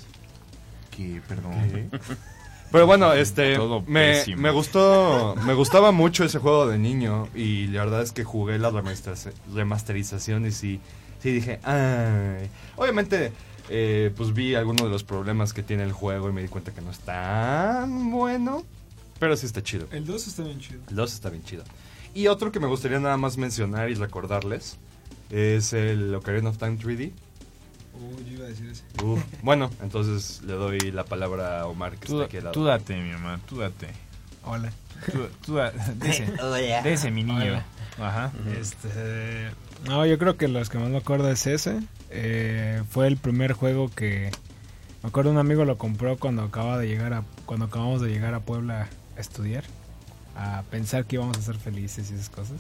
Que, perdón. Pero bueno, este Todo me, me gustó, me gustaba mucho ese juego de niño y la verdad es que jugué la remaster- remasterización y sí, sí dije, ay. Obviamente, eh, pues vi algunos de los problemas que tiene el juego y me di cuenta que no es tan bueno, pero sí está chido. El 2 está bien chido. El 2 está bien chido. Y otro que me gustaría nada más mencionar y recordarles es el Ocarina of Time 3D. Uy, yo iba a decir ese. Uf, bueno, entonces le doy la palabra a Omar que Tú, está aquí al lado. tú date, mi mamá, tú date. Hola. Tú, tú dese, mi niño. Ajá. Este, no, yo creo que los que más me acuerdo es ese. Eh, fue el primer juego que me acuerdo un amigo lo compró cuando acaba de llegar a cuando acabamos de llegar a Puebla a estudiar, a pensar que íbamos a ser felices y esas cosas.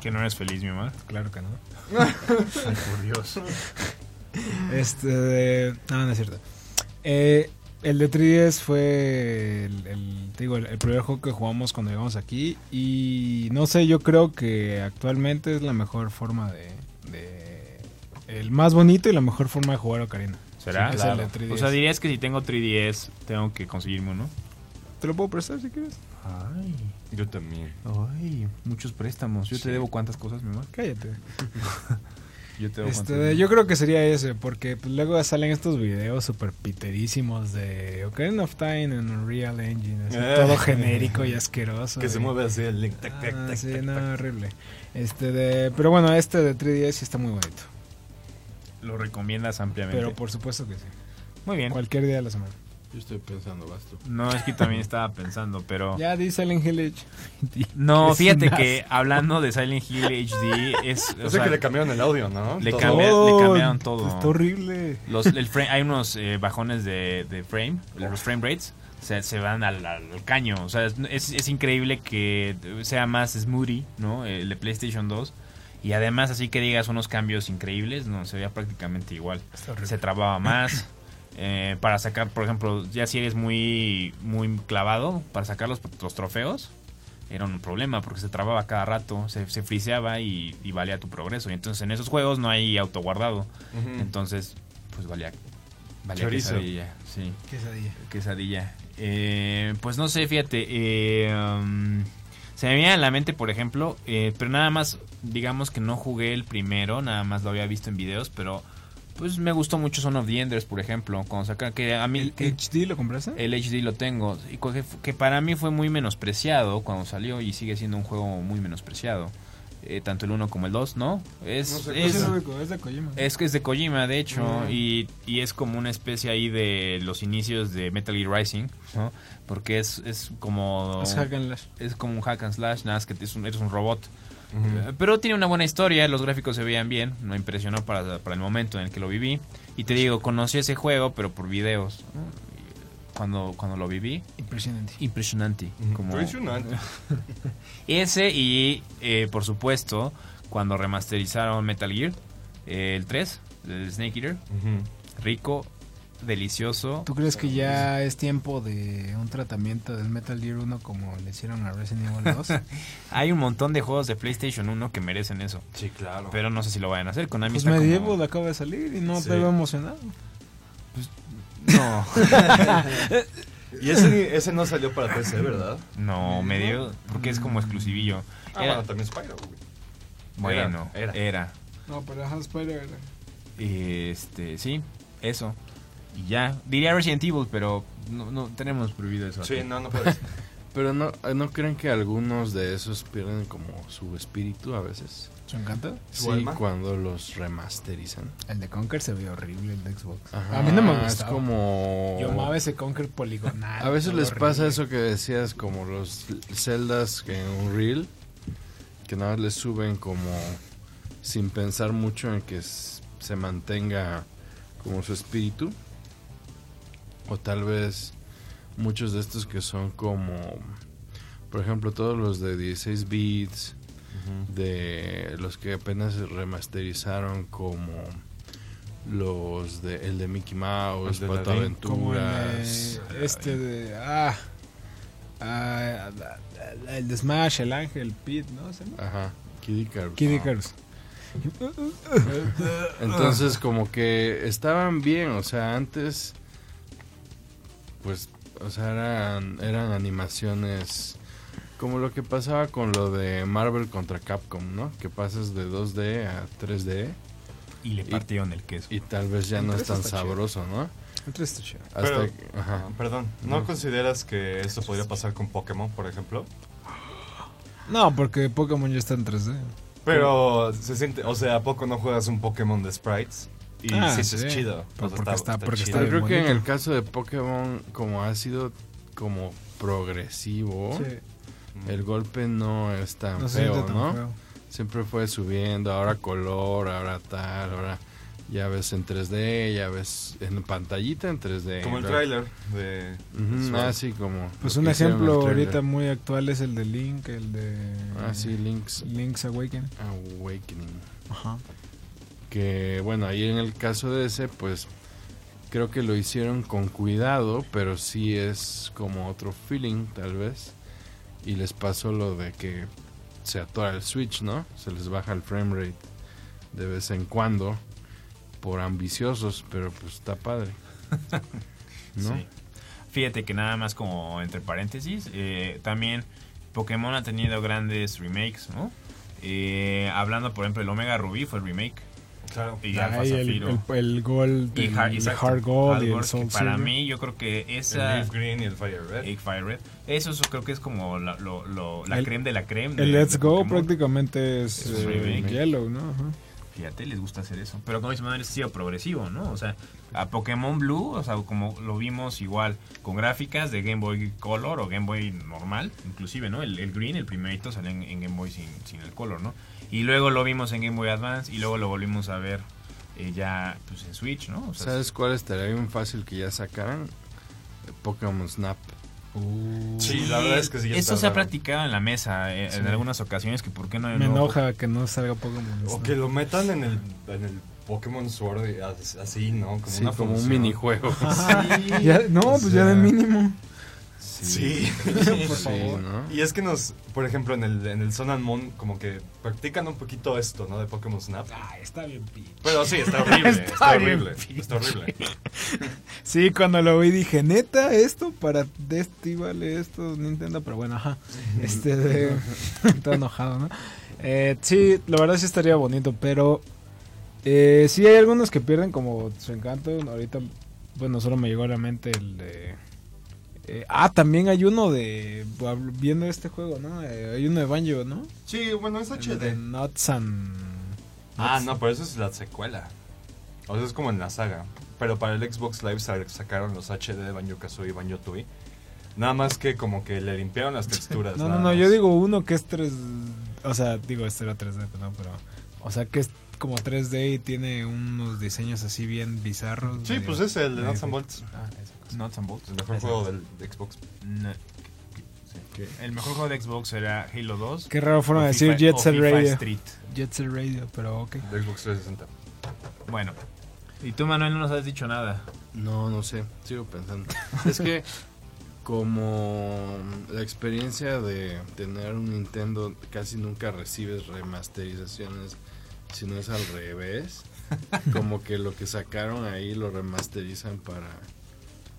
Que no eres feliz, mi mamá. Claro que no. Ay, por Dios. Este, de- no, no es cierto. Eh, el de 3DS fue el, el- te digo, el, el primer juego que jugamos cuando llegamos aquí y no sé, yo creo que actualmente es la mejor forma de, de- el más bonito y la mejor forma de jugar Ocarina. ¿Será? Sí, es el de 3DS. O sea, dirías que si tengo 3DS, tengo que conseguirme uno. ¿Te lo puedo prestar si quieres? Ay, Yo también. ay, muchos préstamos. Yo Sí. te debo cuántas cosas, mi mamá. Cállate. Yo Este, yo creo que sería ese, porque pues, luego salen estos videos super piterísimos de Ocarina of Time en Unreal Engine, así, todo genérico y asqueroso. Que se mueve así el link. tac, tac, Ah, tac, sí, tac, no, tac. horrible. Este de, pero bueno, este de 3DS sí está muy bonito. Lo recomiendas ampliamente. Pero por supuesto que sí. Muy bien. Cualquier día de la semana. Yo estoy pensando, vas tú. No, es que también estaba pensando, pero... Ya di Silent Hill Edge. No, Es fíjate que hablando de Silent Hill HD, es... O o sea sea, que le cambiaron el audio, ¿no? Le Todo. cambia- le cambiaron todo. Está horrible. los, el frame- hay unos eh, bajones de, de frame, los frame rates, se, se van al, caño. O sea, es, es- es increíble que sea más smoothie, ¿no? El de PlayStation 2. Y además, así que digas unos cambios increíbles, no, se veía prácticamente igual. Se trababa más. Eh, para sacar, por ejemplo, ya si eres muy, muy clavado, para sacar los, los trofeos, era un problema porque se trababa cada rato, se, se friseaba y, y valía tu progreso. Y entonces en esos juegos no hay autoguardado. Entonces, pues valía, valía Chorizo. quesadilla. Sí, Quesadilla. quesadilla. Eh, pues no sé, fíjate. eh, um, se me viene a la mente, por ejemplo, eh, pero nada más, digamos que no jugué el primero, nada más lo había visto en videos, pero pues me gustó mucho Son of the Enders, por ejemplo, cuando sacan que a mí ¿El que- HD lo compraste? el HD lo tengo y que, que para mí fue muy menospreciado cuando salió y sigue siendo un juego muy menospreciado. Eh, tanto el 1 como el 2, ¿no? Es, No sé, es, no es de Kojima. es que es de Kojima, de hecho, Mm. y, y es como una especie ahí de los inicios de Metal Gear Rising, ¿no? Porque es, es como... Es hack and slash. es como un hack and slash, nada más que es un, eres un robot. Pero tiene una buena historia, los gráficos se veían bien, me impresionó para, para el momento en el que lo viví. Y te digo, conocí ese juego, pero por videos. Cuando, cuando lo viví, Impresionante. impresionante. Como Impresionante. ese y, eh, por supuesto, cuando remasterizaron Metal Gear, eh, el 3, el Snake Eater, rico, delicioso. ¿Tú crees que ya es tiempo de un tratamiento del Metal Gear 1 como le hicieron a Resident Evil 2? Hay un montón de juegos de PlayStation 1 que merecen eso. Sí, claro. Pero no sé si lo vayan a hacer. Konami pues está como- Medieval acaba de salir y no Sí. te veo emocionado. No, Y ese, ese no salió para PC, ¿verdad? no, medio, porque es como exclusivillo. Ah, Era- bueno, también Spyro, güey. bueno, era. era. No, pero ajá, Spider Este, sí, eso. Y ya, diría Resident Evil, pero no, no tenemos prohibido eso. Sí, aquí. no, no puedes. Pero no, ¿no creen que algunos de esos pierden como su espíritu a veces? ¿Su encanta? ¿Su Sí, alma? cuando los remasterizan. El de Conker se ve horrible, el de Xbox. Ajá, a mí no me Es gustaba. como... Yo amaba ese Conker poligonal. A veces les pasa horrible. eso que decías, como los celdas en Unreal, que nada más les suben como sin pensar mucho en que se mantenga como su espíritu. O tal vez muchos de estos que son como, por ejemplo, todos los de 16 bits, de los que apenas remasterizaron como los de el de Mickey Mouse, El de Pato el Aventuras. este de... Ah, ah, el de Smash, el Ángel, Pete, ¿no? ¿Se llama? Ajá, Kid Icarus. Kid Ah. Icarus. Entonces, como que estaban bien, o sea, antes, pues, o sea, eran, eran animaciones como lo que pasaba con lo de Marvel contra Capcom, ¿no? Que pasas de 2D a 3D Y le partieron el queso. y tal vez ya no es tan está chido. sabroso, ¿no? Entonces está chido. Hasta Pero- que- ajá. Ah, Perdón, ¿no No. consideras que esto podría pasar con Pokémon, por ejemplo? No, porque Pokémon ya está en 3D. Pero se siente, o sea, ¿a poco no juegas un Pokémon de sprites? Y Ah, sí. chido. Pero O sea, porque está- porque chido. está Pero creo que en el caso de Pokémon, como ha sido como progresivo, el golpe no es tan No feo, tan ¿no? feo. Siempre fue subiendo, ahora color, ahora tal, ahora ya ves en 3D, ya ves en pantallita en 3D. Como el tráiler de... Ujú, Sword. así como. Pues un ejemplo ahorita muy actual es el de Link, el de... Ah, sí, Link's Link's Awakening. Awakening. Ajá. Que bueno, ahí en el caso de ese, pues creo que lo hicieron con cuidado, pero sí es como otro feeling, tal vez. Y les pasó lo de que se atora el switch, ¿no? Se les baja el frame rate de vez en cuando por ambiciosos, pero pues está padre. ¿No? Sí. Fíjate que nada más como entre paréntesis, eh, también Pokémon ha tenido grandes remakes, ¿no? Eh, hablando, por ejemplo, el Omega Rubí fue el remake. Claro. Y Alpha Ahí el, Zafiro. el, el Gold, y el, Har- el exacto, Hard Gold y el Soul que Para Silver. mí, yo creo que El esa... Leaf Green y el Fire Red. Fire Red. Eso, es- creo que es como la, lo- lo- la El- creme de la creme. de- El Let's de Go Pokémon. prácticamente es, Es eh, remake. Yellow, ¿no? Ajá. Fíjate, les gusta hacer eso. Pero como dice Manuel, es sido progresivo, ¿no? O sea, a Pokémon Blue, o sea, como lo vimos igual con gráficas de Game Boy Color o Game Boy normal, inclusive, ¿no? El, el Green, el primerito, salió en, en Game Boy sin, sin el color, ¿no? Y luego lo vimos en Game Boy Advance y luego lo volvimos a ver eh, ya pues, en Switch, ¿no? O sea, ¿Sabes cuál estaría bien fácil que ya sacaran? Pokémon Snap. Sí, la verdad es que sí. Eso se ha practicado en la mesa eh, en Sí. algunas ocasiones que por qué no... Me no- enoja que no salga Pokémon. O Snap. que lo metan en el, en el Pokémon Sword así, ¿no? Como Sí, una como un minijuego. Ya- no, O pues ya de mínimo. Sí. sí, ¿no? Y es que nos, por ejemplo, en el, en el Sun and Moon, como que practican un poquito esto, ¿no? De Pokémon Snap. Ay, está bien pinche. Pero sí, está horrible, está, Está bien horrible, está horrible. Sí, cuando lo vi dije, neta, esto para Desti vale esto, Nintendo, pero bueno, ajá. Este de. todo enojado, ¿no? Eh, sí, la verdad sí estaría bonito, pero. Eh, sí, hay algunos que pierden como su encanto. Ahorita, bueno, solo me llegó a la mente el de. Eh, ah, también hay uno de. Viendo este juego, ¿no? Eh, hay uno de Banjo, ¿no? Sí, bueno, es El de HD. Nuts and. Ah, no, pero eso es la secuela. O sea, es como en la saga. Pero para el Xbox Live sa- sacaron los HD de Banjo Kazooie y Banjo Tooie. Nada más que como que le limpiaron las texturas. No, no, no, más. yo digo uno que es 3 O sea, digo, este era 3D, no, pero. O sea, que es como 3D y tiene unos diseños así bien bizarros. Sí, medio- pues es el de Nuts and Bolts. Ah, cosa. Nuts and Bolts. El mejor juego del de Xbox. No. Sí. El mejor juego de Xbox era Halo 2. Qué raro forma o de decir FIFA- Jet Set Radio. Street. Jet Set Radio, pero ok. De Xbox 360. Bueno. Y tú, Manuel, no nos has dicho nada. No, no sé, sigo pensando. Es que como la experiencia de tener un Nintendo casi nunca recibes remasterizaciones, si no es al revés. Como que lo que sacaron ahí lo remasterizan para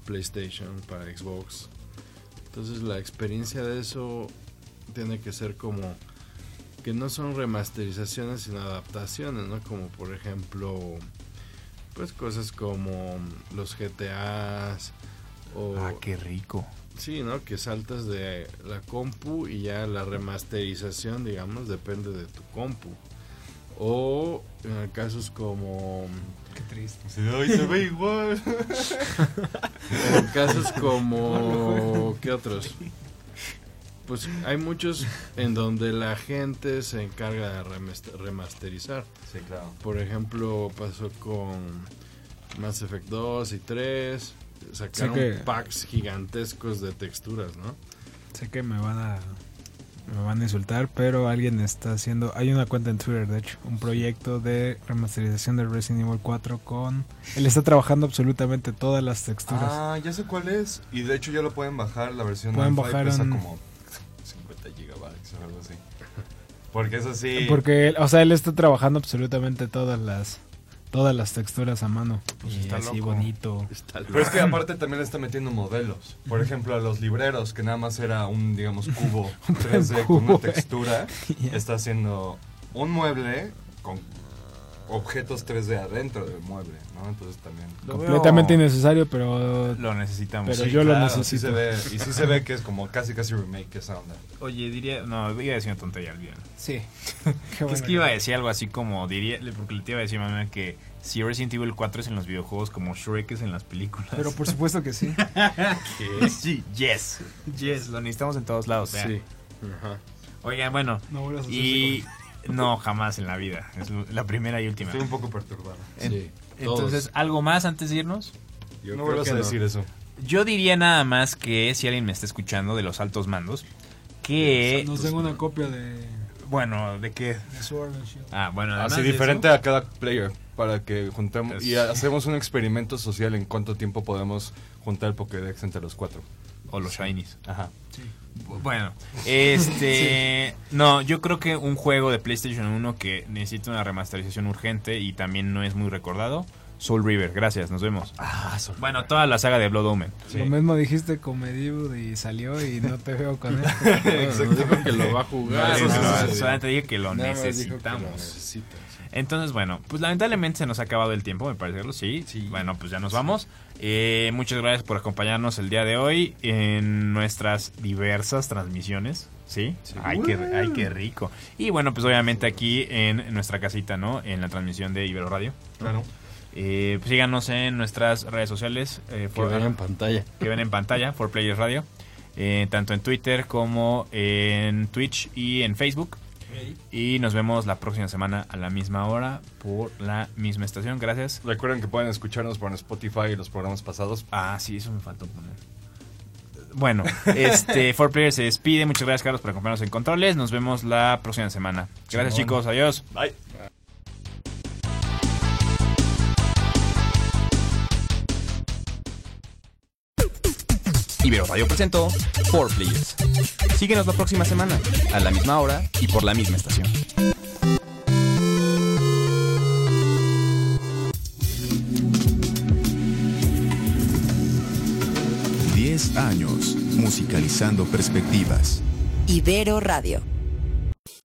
PlayStation, para Xbox. Entonces la experiencia de eso tiene que ser como que no son remasterizaciones sino adaptaciones, ¿no? Como por ejemplo pues cosas como los GTAs o Ah, qué rico. sí, ¿no? Que saltas de la compu y ya la remasterización, digamos, depende de tu compu. O en casos como Qué triste. Ay, se ve igual. en casos como ¿qué otros? Pues hay muchos en donde la gente se encarga de remast- remasterizar. Sí, claro. Por ejemplo, pasó con Mass Effect 2 y 3. Sacaron que- packs gigantescos de texturas, ¿no? Sé que me van a. Me van a insultar, pero alguien está haciendo. Hay una cuenta en Twitter, de hecho, un proyecto de remasterización de Resident Evil 4 con. Él está trabajando absolutamente todas las texturas. Ah, ya sé cuál es. Y de hecho ya lo pueden bajar, la versión Pueden Wi-Fi bajar pesa en- como 50 gigabytes o algo así. Porque es así. Porque, o sea, él está trabajando absolutamente todas las. Todas las texturas a mano. Pues y está así loco. bonito. Está Pero es que aparte también le está metiendo modelos. Por ejemplo, a los libreros, que nada más era un, digamos, cubo 3D con una textura, está haciendo un mueble con objetos 3D adentro del mueble, ¿no? Entonces también... Lo veo- Completamente innecesario, pero. Lo necesitamos. Pero Sí. yo lo sí necesito. se ve, y sí se ve que es como casi casi remake esa onda. Oye, diría. No, iba a decir una tontería, olvídalo. Sí. Es que iba a decir algo así como. diría Porque le te iba a decir, mamá, que si Resident Evil 4 es en los videojuegos como Shrek es en las películas. Pero por supuesto que sí. sí, yes. Yes, lo necesitamos en todos lados. vean. Sí. Ajá. Oigan, bueno. No vuelvas a hacer Y. No, jamás en la vida. Es la primera y última. Estoy un poco perturbado. En- Sí, Entonces, ¿algo más antes de irnos? Yo no vuelvas a no. decir eso. Yo diría nada más que si alguien me está escuchando de los altos mandos, que. Nos den una copia de, Bueno, ¿de qué? de Sword and Shield. Ah, bueno, Así diferente a cada player para que juntemos Es- y hacemos un experimento social en cuánto tiempo podemos juntar el Pokédex entre los cuatro. O los Shinies. Ajá. Bueno, este. No, yo creo que un juego de PlayStation 1 que necesita una remasterización urgente y también no es muy recordado. Soul River, gracias, nos vemos. Ah, Bueno, toda la saga de Blood Omen. Sí. Lo mismo dijiste con Medieval y salió y no te veo con él. No, no dijo que lo va a jugar. No, Sí, sí no, solamente dije que lo Nada más dijo que lo necesitamos. necesita, sí. Entonces, bueno, pues lamentablemente se nos ha acabado el tiempo, me parece, sí. Bueno, pues ya nos vamos. Eh, muchas gracias por acompañarnos el día de hoy en nuestras diversas transmisiones. ¿Sí? Ay, qué, ay, qué rico. Y bueno, pues obviamente aquí en nuestra casita, ¿no? En la transmisión de Ibero Radio. Claro. Eh, pues síganos en nuestras redes sociales. eh, Que vean en pantalla. que ven en pantalla, Players Radio, eh, tanto en Twitter como en Twitch y en Facebook. Y nos vemos la próxima semana a la misma hora por la misma estación. Gracias. Recuerden que pueden escucharnos por Spotify y los programas pasados. Ah, sí, eso me faltó poner. Bueno, este, For Players se despide. Muchas gracias, Carlos, por acompañarnos en controles. Nos vemos la próxima semana. Gracias, chicos. Adiós. Bye. Ibero Radio presentó 4 Players. Síguenos la próxima semana, a la misma hora y por la misma estación. Diez años musicalizando perspectivas. Ibero Radio.